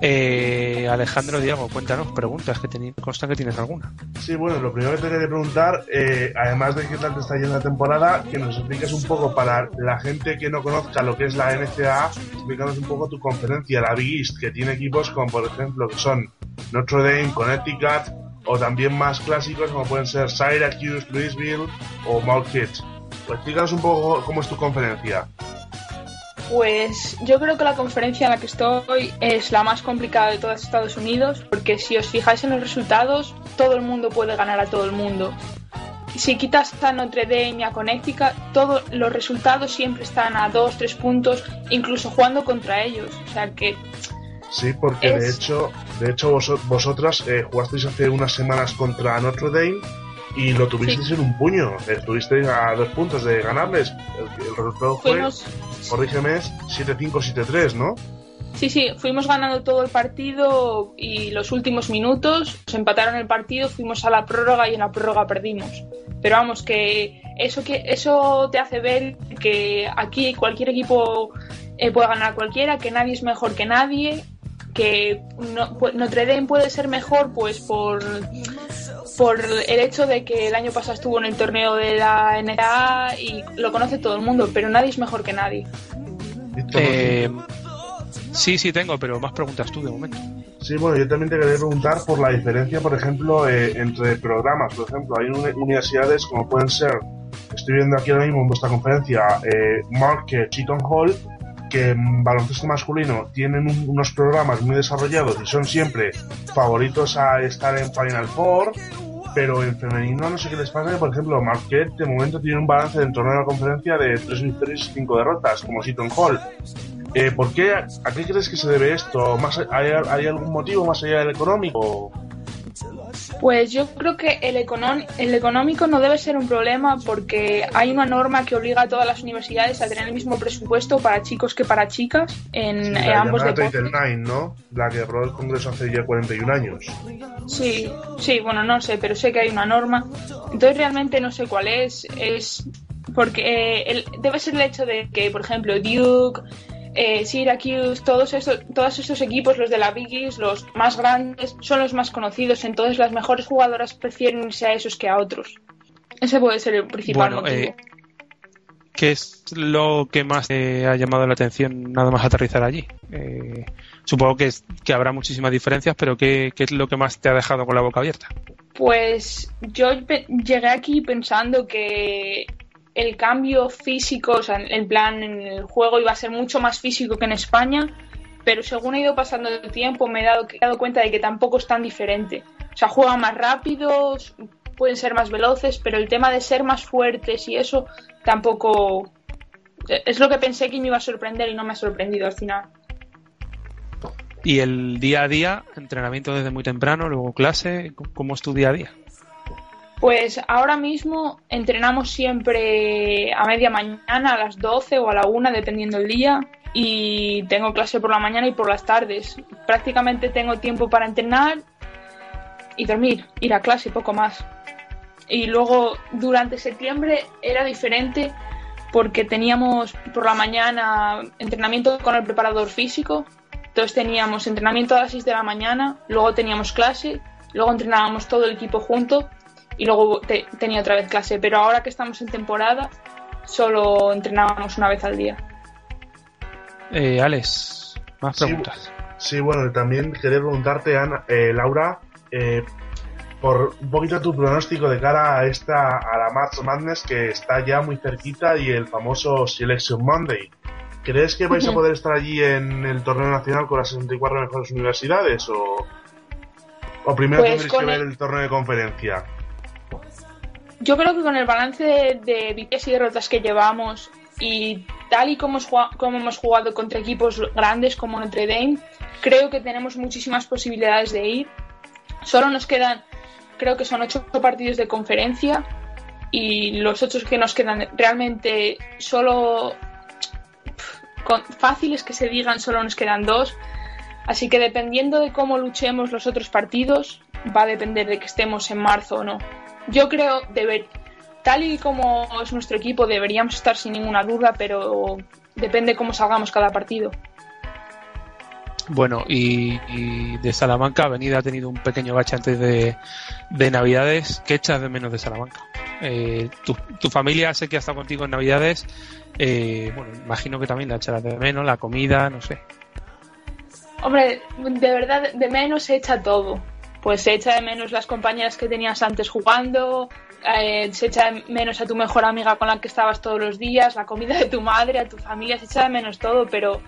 Eh, Alejandro Diego, cuéntanos preguntas que consta que tienes alguna. Sí, bueno, lo primero que te quería preguntar, eh, además de qué tal te está yendo la temporada, que nos expliques un poco para la gente que no conozca lo que es la NCAA, explícanos un poco tu conferencia, la Big East, que tiene equipos como por ejemplo que son Notre Dame, Connecticut, o también más clásicos como pueden ser Syracuse, Louisville o Marquette. Pues explícanos un poco cómo es tu conferencia. Pues yo creo que la conferencia en la que estoy es la más complicada de todos Estados Unidos, porque si os fijáis en los resultados, todo el mundo puede ganar a todo el mundo. Si quitas a Notre Dame y a Connecticut, todos los resultados siempre están a 2, 3 puntos, incluso jugando contra ellos. O sea que Sí, porque de hecho, de hecho vos- vosotras eh, jugasteis hace unas semanas contra Notre Dame y lo tuvisteis en un puño. Estuvisteis a dos puntos de ganarles. El, el resultado fue, Fuimos- corrígeme, es 7-5, 7-3, ¿no? Sí, sí, fuimos ganando todo el partido y los últimos minutos nos empataron el partido, fuimos a la prórroga y en la prórroga perdimos. Pero vamos, que eso que eso te hace ver que aquí cualquier equipo eh, puede ganar a cualquiera, que nadie es mejor que nadie, que no- pu- Notre Dame puede ser mejor pues por por el hecho de que el año pasado estuvo en el torneo de la NBA y lo conoce todo el mundo, pero nadie es mejor que nadie. Eh, sí, sí tengo, pero más preguntas tú de momento. Sí, bueno, yo también te quería preguntar por la diferencia, por ejemplo, eh, entre programas. Por ejemplo, hay uni- universidades como pueden ser, estoy viendo aquí ahora mismo en vuestra conferencia, eh, Market, Cheaton Hall, que en baloncesto masculino tienen un- unos programas muy desarrollados y son siempre favoritos a estar en Final Four, pero en femenino no sé qué les pasa, que, por ejemplo, Marquette de momento tiene un balance del torneo de la conferencia de 3 victorias y 5 derrotas, como Seton Hall. Eh, ¿Por qué? ¿A qué crees que se debe esto? ¿Más, hay, ¿Hay algún motivo más allá del económico? Pues yo creo que el, el económico no debe ser un problema porque hay una norma que obliga a todas las universidades a tener el mismo presupuesto para chicos que para chicas en Sí, eh, ambos deportes. ¿no? La que aprobó el Congreso hace ya 41 años. Sí, sí, bueno, no sé, pero sé que hay una norma. Entonces realmente no sé cuál es. Es porque eh, el- debe ser el hecho de que, por ejemplo, Duke, eh, Syracuse, todos estos, todos estos equipos, los de la Big East, los más grandes, son los más conocidos. Entonces las mejores jugadoras prefieren irse a esos que a otros. Ese puede ser el principal Bueno, motivo. eh, ¿qué es lo que más te ha llamado la atención nada más aterrizar allí? Eh, supongo que, es- que habrá muchísimas diferencias, pero ¿qué, ¿qué es lo que más te ha dejado con la boca abierta? Pues yo llegué aquí pensando que el cambio físico, o sea, en plan en el juego iba a ser mucho más físico que en España, pero según he ido pasando el tiempo me he dado, he dado cuenta de que tampoco es tan diferente. O sea, juegan más rápidos, pueden ser más veloces, pero el tema de ser más fuertes y eso tampoco es lo que pensé que me iba a sorprender y no me ha sorprendido al final. Y el día a día, entrenamiento desde muy temprano, luego clase, ¿cómo es tu día a día? Pues ahora mismo entrenamos siempre a media mañana, a las 12 o a la 1, dependiendo el día. Y tengo clase por la mañana y por las tardes. Prácticamente tengo tiempo para entrenar y dormir, ir a clase, poco más. Y luego durante septiembre era diferente porque teníamos por la mañana entrenamiento con el preparador físico. Entonces teníamos entrenamiento a las 6 de la mañana, luego teníamos clase, luego entrenábamos todo el equipo junto y luego te- tenía otra vez clase. Pero ahora que estamos en temporada, solo entrenábamos una vez al día. Eh, Alex, más preguntas. Sí, bueno, también quería preguntarte, Ana, eh, Laura, eh, por un poquito tu pronóstico de cara a esta a la March Madness que está ya muy cerquita y el famoso Selection Monday. ¿Crees que vais a poder estar allí en el torneo nacional con las 64 mejores universidades o, o primero Pues tendréis que ver el- el torneo de conferencia? Yo creo que con el balance de, victorias y derrotas que llevamos y tal y como, hemos jugado- contra equipos grandes como Notre Dame, creo que tenemos muchísimas posibilidades de ir. Solo nos quedan, creo que son ocho partidos de conferencia y los ocho que nos quedan realmente solo fáciles que se digan, solo nos quedan dos. Así que dependiendo de cómo luchemos los otros partidos, va a depender de que estemos en marzo o no. Yo creo, deber, tal y como es nuestro equipo, deberíamos estar sin ninguna duda, pero depende cómo salgamos cada partido. Bueno, y, y de Salamanca, Avenida ha tenido un pequeño bache antes de, de Navidades. ¿Qué echas de menos de Salamanca? Eh, tu, tu familia sé que ha estado contigo en Navidades. Eh, bueno, imagino que también la echarás de menos, la comida, no sé. Hombre, de verdad, de menos se echa todo. Pues se echa de menos las compañeras que tenías antes jugando, eh, se echa de menos a tu mejor amiga con la que estabas todos los días, la comida de tu madre, a tu familia, se echa de menos todo, pero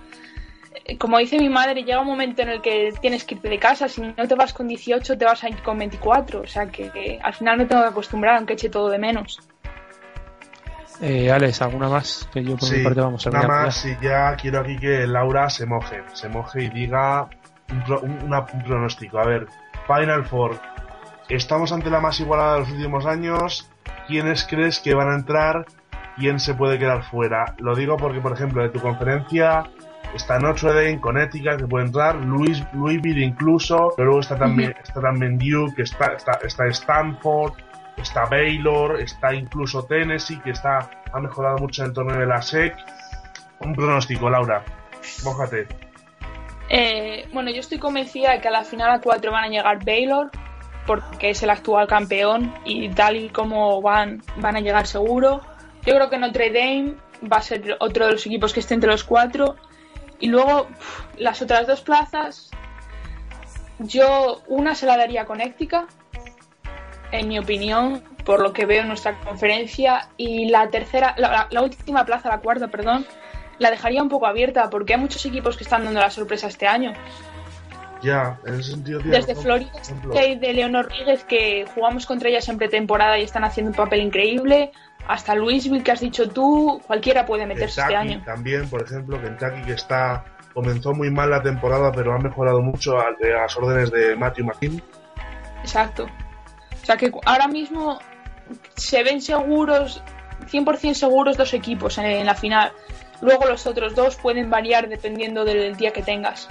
eh, como dice mi madre, llega un momento en el que tienes que irte de casa, si no te vas con 18 te vas a ir con 24, o sea que, que al final me tengo que acostumbrar aunque eche todo de menos. Eh, Alex, ¿alguna más? Que yo por mi Sí, parte vamos a nada mirar. más y ya quiero aquí que Laura se moje, se moje y diga un, pro- un- una- un pronóstico. A ver, Final Four. Estamos ante la más igualada de los últimos años. ¿Quiénes crees que van a entrar? ¿Quién se puede quedar fuera? Lo digo porque, por ejemplo, de tu conferencia está Notre Dame, Connecticut, que puede entrar, Louis, Louisville incluso, pero luego está también, está también Duke, está, está, está Stanford, está Baylor, está incluso Tennessee, que está ha mejorado mucho en el torneo de la SEC. Un pronóstico, Laura. Mójate. Eh, bueno, yo estoy convencida de que a la final a 4 van a llegar Baylor, porque es el actual campeón y tal y como van, van a llegar seguro. Yo creo que Notre Dame va a ser otro de los equipos que esté entre los cuatro. Y luego las otras dos plazas, yo una se la daría a Connecticut, en mi opinión, por lo que veo en nuestra conferencia. Y la tercera, la última plaza, la cuarta, perdón, la dejaría un poco abierta porque hay muchos equipos que están dando la sorpresa este año. Ya, en ese sentido Desde razón. Florida State de Leonor Rodríguez, que jugamos contra ellas en pretemporada y están haciendo un papel increíble, hasta Louisville, que has dicho tú, cualquiera puede meterse este año. también, por ejemplo, Kentucky que está comenzó muy mal la temporada, pero ha mejorado mucho a, a las órdenes de Matthew McKean. Exacto. O sea que ahora mismo se ven seguros, 100% seguros dos equipos en, en la final. Luego los otros dos pueden variar dependiendo del día que tengas.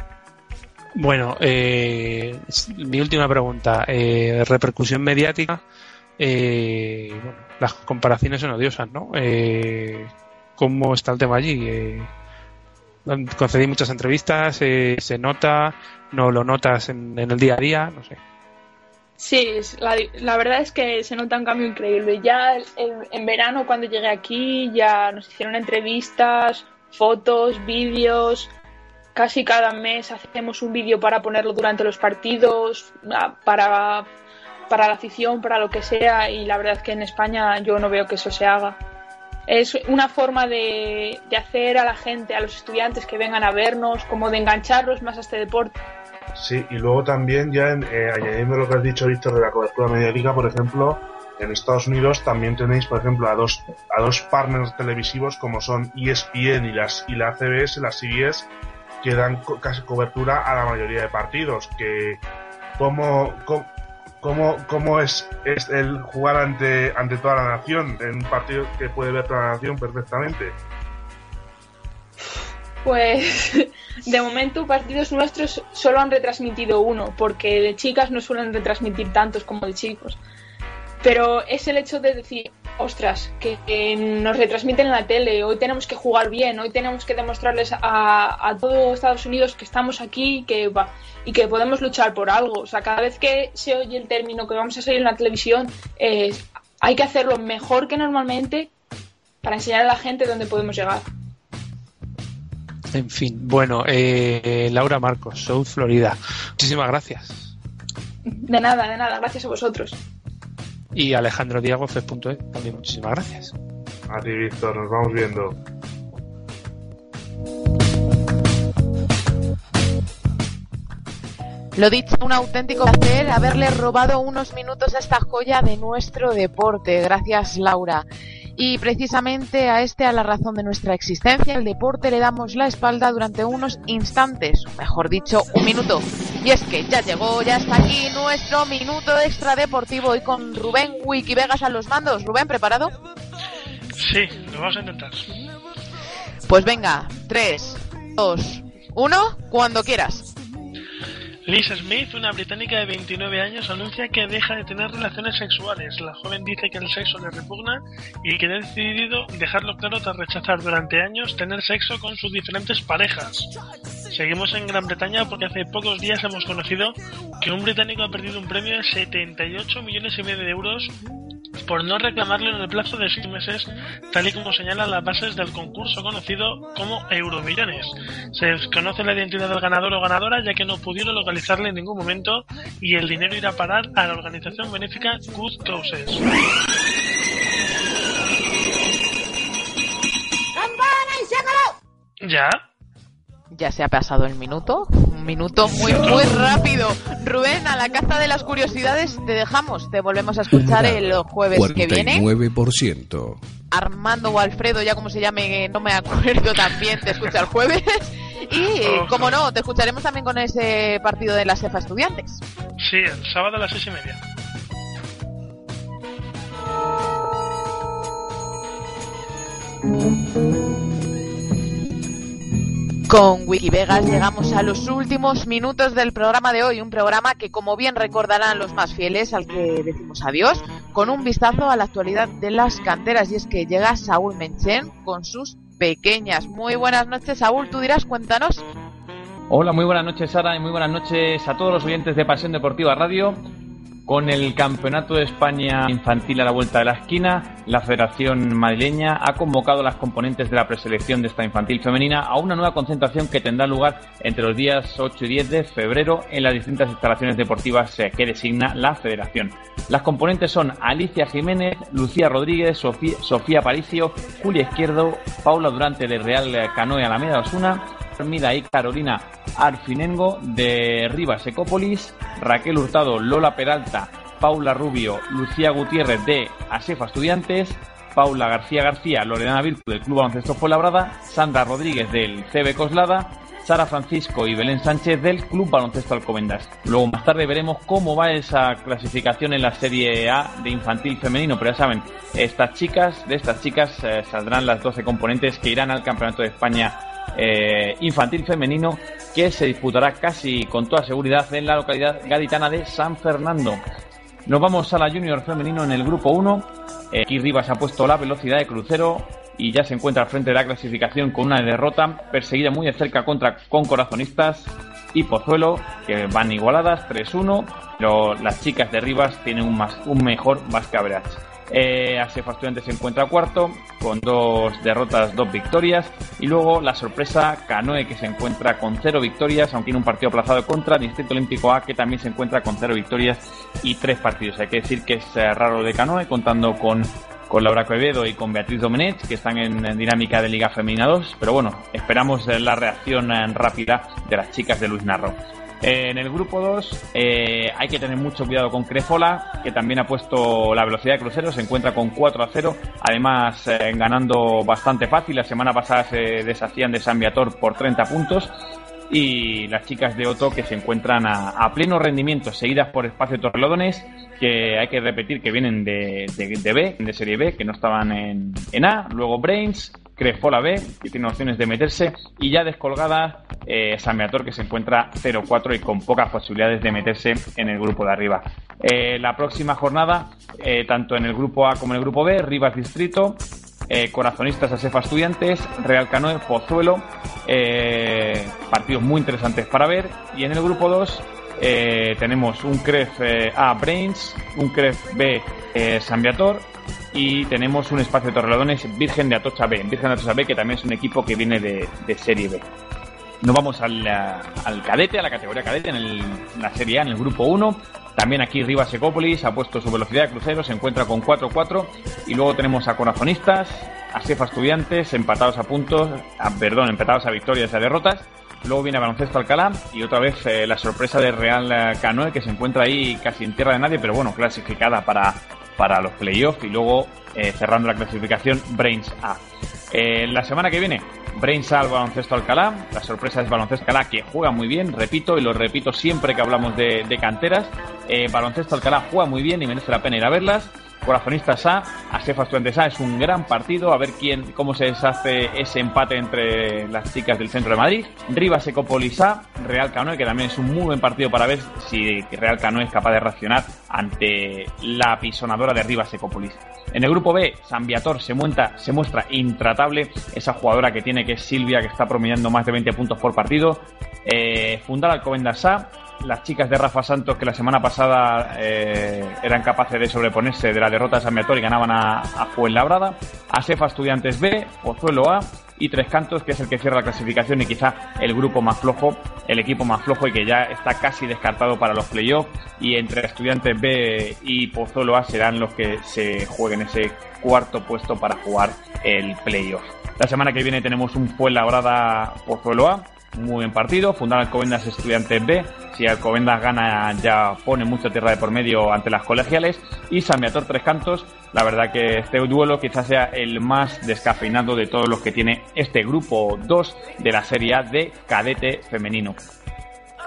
Bueno, eh, mi última pregunta. Eh, repercusión mediática. Eh, bueno, las comparaciones son odiosas, ¿no? Eh, ¿Cómo está el tema allí? Eh, concedí muchas entrevistas, eh, se nota, no lo notas en, en el día a día, no sé. Sí, la, verdad es que se nota un cambio increíble. Ya en, en verano, cuando llegué aquí, ya nos hicieron entrevistas, fotos, vídeos. Casi cada mes hacemos un vídeo para ponerlo durante los partidos, para, para la afición, para lo que sea. Y la verdad es que en España yo no veo que eso se haga. Es una forma de, de hacer a la gente, a los estudiantes que vengan a vernos, como de engancharlos más a este deporte. Sí, y luego también ya en, eh, añadiendo lo que has dicho, Víctor, de la cobertura mediática, por ejemplo, en Estados Unidos también tenéis, por ejemplo, a dos, a dos partners televisivos como son ESPN y, las, y la CBS, las CBS, que dan casi cobertura a la mayoría de partidos. Que cómo, cómo, cómo es, es el jugar ante, ante toda la nación, en un partido que puede ver toda la nación perfectamente. Pues de momento partidos nuestros solo han retransmitido uno, porque de chicas no suelen retransmitir tantos como de chicos. Pero es el hecho de decir, ostras, que, nos retransmiten en la tele, hoy tenemos que jugar bien, hoy tenemos que demostrarles a, a todo Estados Unidos que estamos aquí que, y que podemos luchar por algo. O sea, cada vez que se oye el término que vamos a salir en la televisión, eh, hay que hacerlo mejor que normalmente para enseñar a la gente dónde podemos llegar. En fin, bueno, eh, Laura Marcos, South Florida. Muchísimas gracias. De nada, de nada, gracias a vosotros. Y Alejandro Diago, Fes.e, también muchísimas gracias. A ti, Víctor, nos vamos viendo. Lo dicho, un auténtico placer haberle robado unos minutos a esta joya de nuestro deporte. Gracias, Laura. Y precisamente a este, a la razón de nuestra existencia, el deporte le damos la espalda durante unos instantes, mejor dicho, un minuto. Y es que ya llegó, ya está aquí nuestro minuto extra deportivo y con Rubén Wiki Vegas a los mandos. Rubén, ¿preparado? Sí, lo vamos a intentar. Pues venga, 3, 2, 1, cuando quieras. Lisa Smith, una británica de 29 años, anuncia que deja de tener relaciones sexuales. La joven dice que el sexo le repugna y que ha decidido dejarlo claro tras rechazar durante años tener sexo con sus diferentes parejas. Seguimos en Gran Bretaña porque hace pocos días hemos conocido que un británico ha perdido un premio de 78 millones y medio de euros por no reclamarlo en el plazo de seis meses, tal y como señalan las bases del concurso conocido como Euromillones. Se desconoce la identidad del ganador o ganadora ya que no pudieron localizarle en ningún momento y el dinero irá a parar a la organización benéfica Good Causes. ¡Campana y se ¿Ya? Ya se ha pasado el minuto. Minuto muy, muy rápido. Rubén, a la caza de las curiosidades te dejamos. Te volvemos a escuchar el jueves que viene. 49%. Armando o Alfredo, ya como se llame, no me acuerdo también, te escucha el jueves. Y, como no, te escucharemos también con ese partido de la CEFA Estudiantes. Sí, el sábado a las seis y media. Con Wikivegas llegamos a los últimos minutos del programa de hoy, un programa que como bien recordarán los más fieles al que decimos adiós, con un vistazo a la actualidad de las canteras y es que llega Saúl Menchen con sus pequeñas. Muy buenas noches Saúl, tú dirás, cuéntanos. Hola, muy buenas noches Sara y muy buenas noches a todos los oyentes de Pasión Deportiva Radio. Con el Campeonato de España Infantil a la vuelta de la esquina, la Federación Madrileña ha convocado a las componentes de la preselección de esta infantil femenina a una nueva concentración que tendrá lugar entre los días 8 y 10 de febrero en las distintas instalaciones deportivas que designa la Federación. Las componentes son Alicia Jiménez, Lucía Rodríguez, Sofía, Sofía Paricio, Julia Izquierdo, Paula Durante de Real Canoe Alameda Osuna, Armida y Carolina Arfinengo de Rivas Ecópolis, Raquel Hurtado, Lola Peralta, Paula Rubio, Lucía Gutiérrez de Asefa Estudiantes, Paula García García, Lorena Virtu del Club Baloncesto Fuenlabrada, Sandra Rodríguez del CB Coslada, Sara Francisco y Belén Sánchez del Club Baloncesto Alcobendas. Luego más tarde veremos cómo va esa clasificación en la Serie A de infantil femenino, pero ya saben, estas chicas, de estas chicas eh, saldrán las 12 componentes que irán al Campeonato de España eh, infantil femenino que se disputará casi con toda seguridad en la localidad gaditana de San Fernando. Nos vamos a la Junior femenino en el grupo 1. Eh, aquí Rivas ha puesto la velocidad de crucero y ya se encuentra al frente de la clasificación con una derrota, perseguida muy de cerca contra con Corazonistas y Pozuelo, que van igualadas 3-1, pero las chicas de Rivas tienen un, más, mejor average. Eh, Asefa Estudiantes se encuentra cuarto con dos derrotas, dos victorias. Y luego la sorpresa Canoe que se encuentra con cero victorias, aunque en un partido aplazado contra Distrito Olímpico A que también se encuentra con cero victorias y tres partidos. Hay que decir que es eh, raro de Canoe contando con, con Laura Quevedo y con Beatriz Domenech que están en, en dinámica de Liga Femenina 2. Pero bueno, esperamos eh, la reacción eh, rápida de las chicas de Luis Narro. En el grupo 2 eh, hay que tener mucho cuidado con Crefola, que también ha puesto la velocidad de crucero, se encuentra con 4 a 0, además eh, ganando bastante fácil. La semana pasada se deshacían de San Viator por 30 puntos. Y las chicas de Otto que se encuentran a, a pleno rendimiento, seguidas por Espacio Torrelodones, que hay que repetir que vienen de, de, B, de Serie B, que no estaban en, en A. Luego Brains, Crefola B, que tiene opciones de meterse, y ya descolgada eh, San Beator, que se encuentra 0-4 y con pocas posibilidades de meterse en el grupo de arriba. Eh, la próxima jornada, eh, tanto en el grupo A como en el grupo B, Rivas Distrito, eh, Corazonistas Asefa Estudiantes, Real Canoe, Pozuelo, eh, partidos muy interesantes para ver, y en el grupo 2 eh, tenemos un CREF eh, A Brains, un CREF B eh, y tenemos un espacio de Torrelodones Virgen de Atocha B. Virgen de Atocha B que también es un equipo que viene de, de Serie B. Nos vamos al, al cadete, a la categoría cadete en, la Serie A, en el grupo 1. También aquí Rivas Ecópolis ha puesto su velocidad de crucero, se encuentra con 4-4. Y luego tenemos a Corazonistas, a Sefa Estudiantes, empatados a puntos, perdón, empatados a victorias y a derrotas. Luego viene Baloncesto Alcalá y otra vez eh, la sorpresa de Real eh, Canoe que se encuentra ahí casi en tierra de nadie, pero bueno, clasificada para, para los playoffs y luego eh, cerrando la clasificación Brains A. Eh, la semana que viene, Brains A al Baloncesto Alcalá. La sorpresa es Baloncesto Alcalá que juega muy bien, repito y lo repito siempre que hablamos de, de canteras. Eh, Baloncesto Alcalá juega muy bien y merece la pena ir a verlas. Corazonistas A, Asefa Estudiantes A es un gran partido, a ver quién, cómo se deshace ese empate entre las chicas del centro de Madrid. Rivas Ecopolis A, Real Canoe, que también es un muy buen partido para ver si Real Canoe es capaz de reaccionar ante la apisonadora de Rivas Ecopolis. En el grupo B, San Viator se, muestra, se muestra intratable esa jugadora que tiene, que es Silvia, que está promediando más de 20 puntos por partido. Eh, Fundar Alcobendas A, las chicas de Rafa Santos que la semana pasada eh, eran capaces de sobreponerse de la derrota de San Viator y ganaban a, a Fuenlabrada, Asefa Estudiantes B, Pozuelo A y Tres Cantos, que es el que cierra la clasificación y quizá el grupo más flojo, el equipo más flojo y que ya está casi descartado para los playoffs. Y entre Estudiantes B y Pozuelo A serán los que se jueguen ese cuarto puesto para jugar el playoff. La semana que viene tenemos un Fuenlabrada Pozuelo A, muy buen partido. Fundar Alcobendas Estudiantes B. Si Alcobendas gana, ya pone mucha tierra de por medio ante las colegiales. Y San Beator Tres Cantos. La verdad que este duelo quizás sea el más descafeinado de todos los que tiene este grupo 2 de la Serie A de cadete femenino.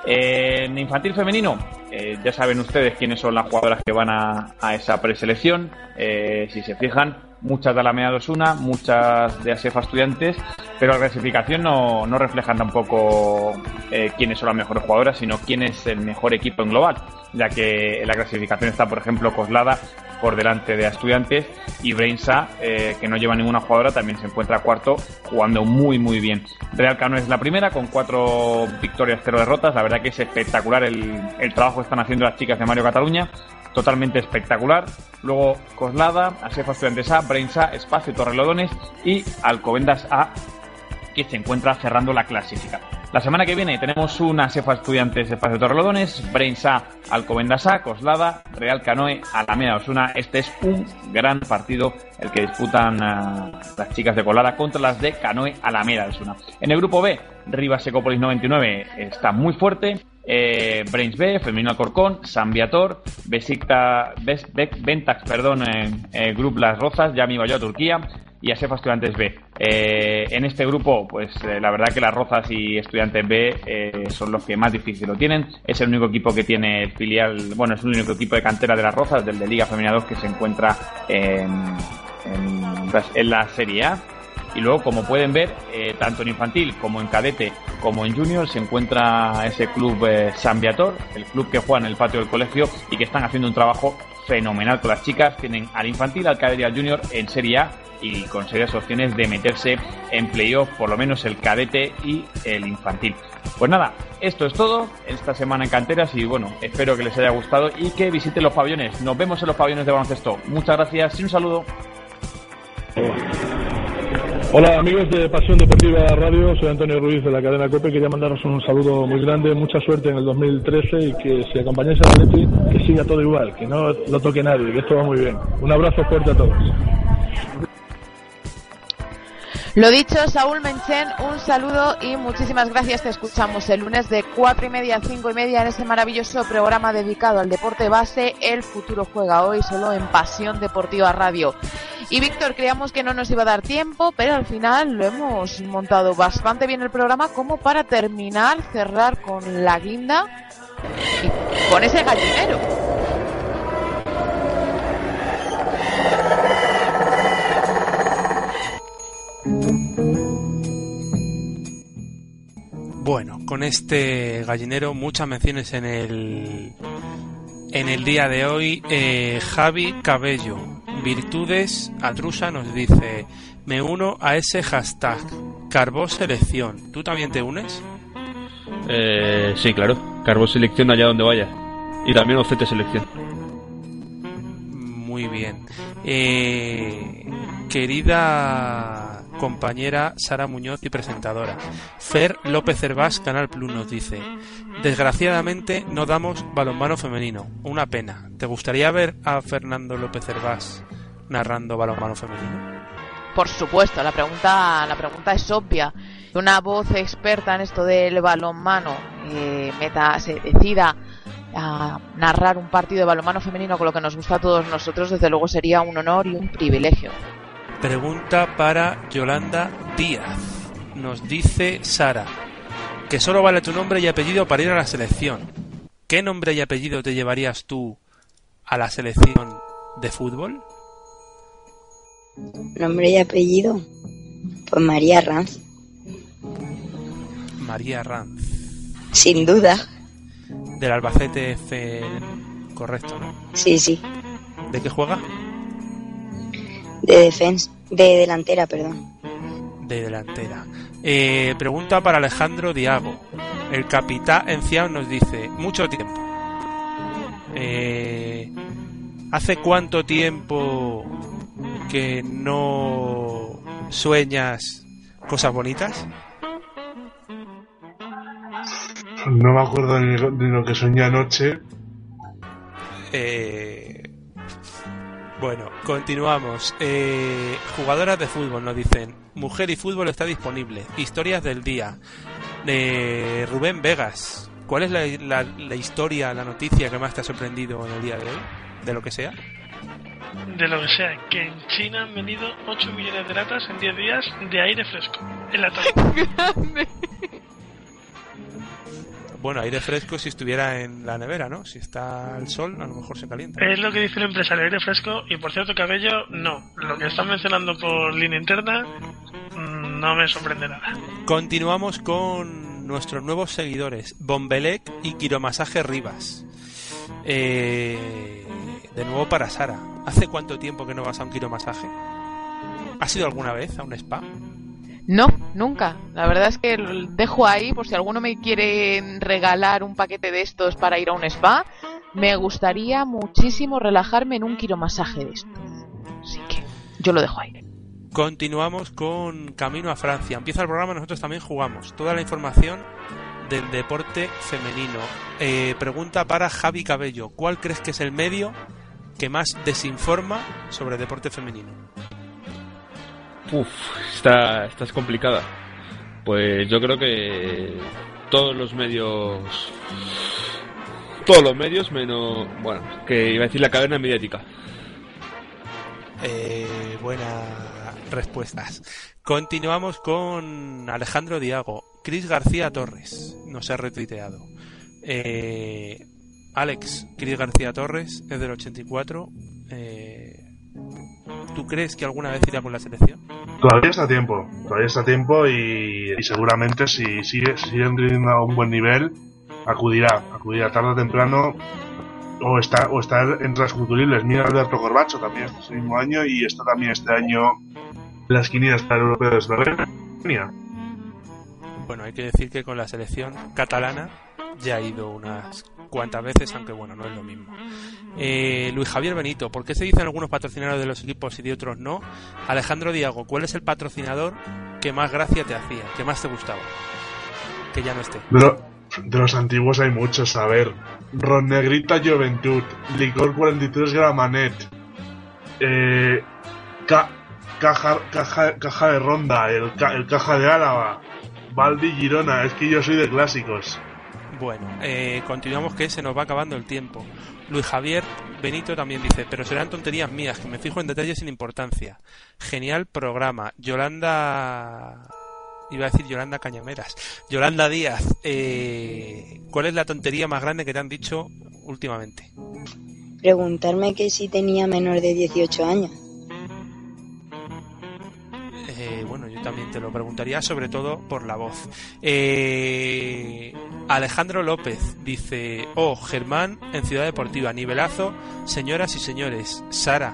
En infantil femenino, eh, ya saben ustedes quiénes son las jugadoras que van a, esa preselección. Eh, si se fijan, muchas de Alameda 2-1, muchas de Asefa Estudiantes, pero la clasificación no, no reflejan tampoco eh, quiénes son las mejores jugadoras, sino quién es el mejor equipo en global, ya que en la clasificación está, por ejemplo, Coslada por delante de Estudiantes y Brainsa, eh, que no lleva ninguna jugadora, también se encuentra cuarto, jugando muy, muy bien. Real Cano es la primera, con cuatro victorias, cero derrotas. La verdad que es espectacular el, el trabajo que están haciendo las chicas de Mario Cataluña totalmente espectacular. Luego Coslada, Asefa Estudiantes A, Brainsa, Espacio Torrelodones y Alcobendas A, que se encuentra cerrando la clasificación. La semana que viene tenemos una Asefa Estudiantes Espacio Torrelodones, Brainsa, A, Coslada, Real Canoe, Alameda Osuna. Este es un gran partido el que disputan uh, las chicas de Colada contra las de Canoe Alameda Osuna. En el grupo B, Rivas Ecopolis 99 está muy fuerte. Eh, Brains B, Femenino Alcorcón, San Viator, Besikta, Bes, Be, Ventax, perdón, eh, eh, Las Rozas, Yami Bayo Turquía y Asefa Estudiantes B. Eh, en este grupo, pues la verdad que Las Rozas y Estudiantes B son los que más difícil lo tienen. Es el único equipo que tiene filial, bueno, es el único equipo de cantera de Las Rozas, del de Liga Femenina 2, que se encuentra en, en, en la Serie A. Y luego, como pueden ver, eh, tanto en infantil como en cadete como en junior se encuentra ese club eh, San Viator, el club que juega en el patio del colegio y que están haciendo un trabajo fenomenal con las chicas. Tienen al infantil, al cadete y al junior en Serie A y con serias opciones de meterse en playoff, por lo menos el cadete y el infantil. Pues nada, esto es todo esta semana en canteras y bueno, espero que les haya gustado y que visiten los pabellones. Nos vemos en los pabellones de baloncesto. Muchas gracias y un saludo. Hola amigos de Pasión Deportiva Radio, soy Antonio Ruiz de la cadena COPE, quería mandaros un saludo muy grande, mucha suerte en el 2013 y que si acompañáis a Leti, que siga todo igual, que no lo toque nadie, que esto va muy bien. Un abrazo fuerte a todos. Lo dicho, Saúl Menchen, un saludo y muchísimas gracias. Te escuchamos el lunes de cuatro y media a cinco y media en este maravilloso programa dedicado al deporte base. El futuro juega hoy solo en Pasión Deportiva Radio. Y Víctor, creíamos que no nos iba a dar tiempo, pero al final lo hemos montado bastante bien el programa como para terminar, cerrar con la guinda y con ese gallinero. Bueno, con este gallinero muchas menciones en el en el día de hoy. Eh, Javi Cabello, Virtudes Atrusa nos dice, me uno a ese hashtag, Carbó Selección. ¿Tú también te unes? Eh, sí, claro. Carbó Selección allá donde vaya. Y también Ocete Selección. Muy bien. Eh, querida compañera Sara Muñoz y presentadora. Fer López Cervás, Canal Plus, nos dice: Desgraciadamente no damos balonmano femenino. Una pena. ¿Te gustaría ver a Fernando López Cervás narrando balonmano femenino? Por supuesto, la pregunta, la pregunta es obvia. Una voz experta en esto del balonmano eh, meta, se decida a narrar un partido de balonmano femenino con lo que nos gusta a todos nosotros, desde luego sería un honor y un privilegio. Pregunta para Yolanda Díaz. Nos dice Sara que solo vale tu nombre y apellido para ir a la selección. ¿Qué nombre y apellido te llevarías tú a la selección de fútbol? Nombre y apellido. Pues María Ranz. María Ranz. Sin duda. Del Albacete F. Correcto, ¿no? Sí, sí. ¿De qué juega? De defensa. De delantera, perdón. De delantera. Eh, pregunta para Alejandro Diago. el capitán Enciao nos dice, mucho tiempo. Eh, ¿Hace cuánto tiempo que no sueñas cosas bonitas? No me acuerdo ni lo, ni lo que soñé anoche. Eh, bueno, continuamos. Eh, jugadoras de fútbol nos dicen, Mujer y fútbol está disponible. Historias del día. De Rubén Vegas. ¿Cuál es la, la- la historia, la noticia que más te ha sorprendido en el día de hoy? De lo que sea. De lo que sea, que en China han venido 8 millones de latas en 10 días de aire fresco. En la Bueno, aire fresco si estuviera en la nevera, ¿no? Si está al sol, a lo mejor se calienta. Es lo que dice el empresario, aire fresco. Y por cierto, cabello, no. Lo que están mencionando por línea interna mm, no me sorprende nada. Continuamos con nuestros nuevos seguidores, Bombelec y Quiromasaje Rivas. Eh, de nuevo para Sara. ¿Hace cuánto tiempo que no vas a un quiromasaje? ¿Has ido alguna vez a un spa? No, nunca. La verdad es que lo dejo ahí por si alguno me quiere regalar un paquete de estos para ir a un spa. Me gustaría muchísimo relajarme en un quiromasaje de estos. Así que yo lo dejo ahí. Continuamos con Camino a Francia. Empieza el programa, nosotros también jugamos. Toda la información del deporte femenino. Eh, pregunta para Javi Cabello. ¿Cuál crees que es el medio que más desinforma sobre deporte femenino? Uf, esta, esta es complicada. Pues yo creo que todos los medios. Todos los medios, menos. Bueno, que iba a decir la cadena mediática. Eh, buenas respuestas. Continuamos con Alejandro Diago. Cris García Torres nos ha retuiteado. Eh, Alex, Cris García Torres es del 84. Eh, ¿Tú crees que alguna vez irá con la selección? Todavía está a tiempo, todavía está a tiempo y, y seguramente si sigue, si a un buen nivel, acudirá, acudirá tarde o temprano o está o estar entre las futuribles. Mira Alberto Corbacho también este mismo año y está también este año en las quinielas para el europeo de Eslovenia. Bueno, hay que decir que con la selección catalana ya ha ido unas cuantas veces, aunque bueno, no es lo mismo. Eh, Luis Javier Benito, ¿por qué se dicen algunos patrocinadores de los equipos y de otros no? Alejandro Diago, ¿cuál es el patrocinador que más gracia te hacía, que más te gustaba? Que ya no esté. De, lo- de los antiguos hay muchos, a ver. Ron Negrita Juventud, Licor 43 Gramanet, eh, ca- caja, caja, caja de Ronda, el, el Caja de Álava, Valdi Girona, es que yo soy de clásicos. Bueno, eh, continuamos que se nos va acabando el tiempo. Luis Javier Benito también dice, pero serán tonterías mías, que me fijo en detalles sin importancia. Genial programa. Yolanda... Iba a decir Yolanda Cañameras. Yolanda Díaz, eh, ¿cuál es la tontería más grande que te han dicho últimamente? Preguntarme que si tenía menor de 18 años. Eh, bueno, yo también te lo preguntaría, sobre todo por la voz. Eh, Alejandro López dice: Oh, Germán en Ciudad Deportiva, nivelazo, señoras y señores. Sara,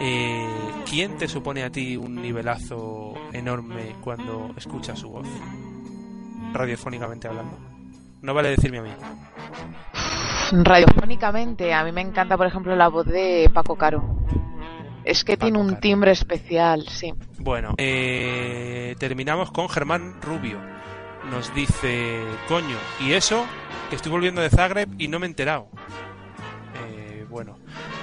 eh, ¿quién te supone a ti un nivelazo enorme cuando escuchas su voz? Radiofónicamente hablando. No vale decirme a mí. Radiofónicamente, a mí me encanta, por ejemplo, la voz de Paco Caro. Es que tiene un timbre especial, sí. Bueno, eh, terminamos con Germán Rubio. Nos dice, coño, ¿y eso? Que estoy volviendo de Zagreb y no me he enterado. Eh, bueno,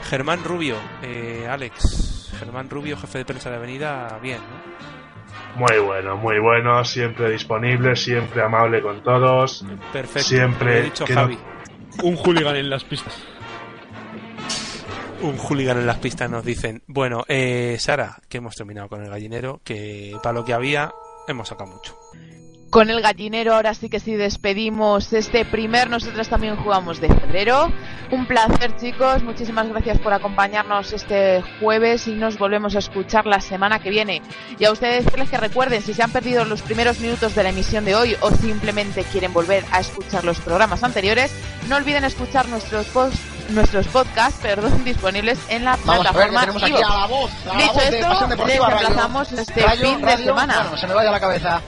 Germán Rubio, eh, Alex, Germán Rubio, jefe de prensa de Avenida, bien, ¿no? Muy bueno, muy bueno, siempre disponible, siempre amable con todos. Perfecto, Siempre lo he dicho que no- Javi. Un hooligan en las pistas. Un hooligan en las pistas nos dicen. Bueno, eh, Sara, que hemos terminado con el gallinero, que para lo que había hemos sacado mucho. Con el gallinero ahora sí que sí despedimos este primer Nosotros también jugamos de febrero. Un placer chicos, muchísimas gracias por acompañarnos este jueves y nos volvemos a escuchar la semana que viene. Y a ustedes decirles que recuerden, si se han perdido los primeros minutos de la emisión de hoy o simplemente quieren volver a escuchar los programas anteriores, no olviden escuchar nuestros post nuestros podcasts, perdón, disponibles en la Vamos a ver, que plataforma tenemos aquí iVoox. a la voz, a la Dicho voz esto, les Radio. emplazamos este Radio, fin de semana. bueno, se me vaya la cabeza.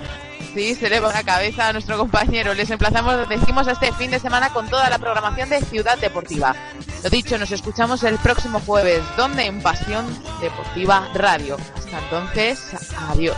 Sí, se le va la cabeza a nuestro compañero. Les emplazamos, decimos, este fin de semana con toda la programación de Ciudad Deportiva. Lo dicho, nos escuchamos el próximo jueves, donde en Pasión Deportiva Radio. Hasta entonces, adiós.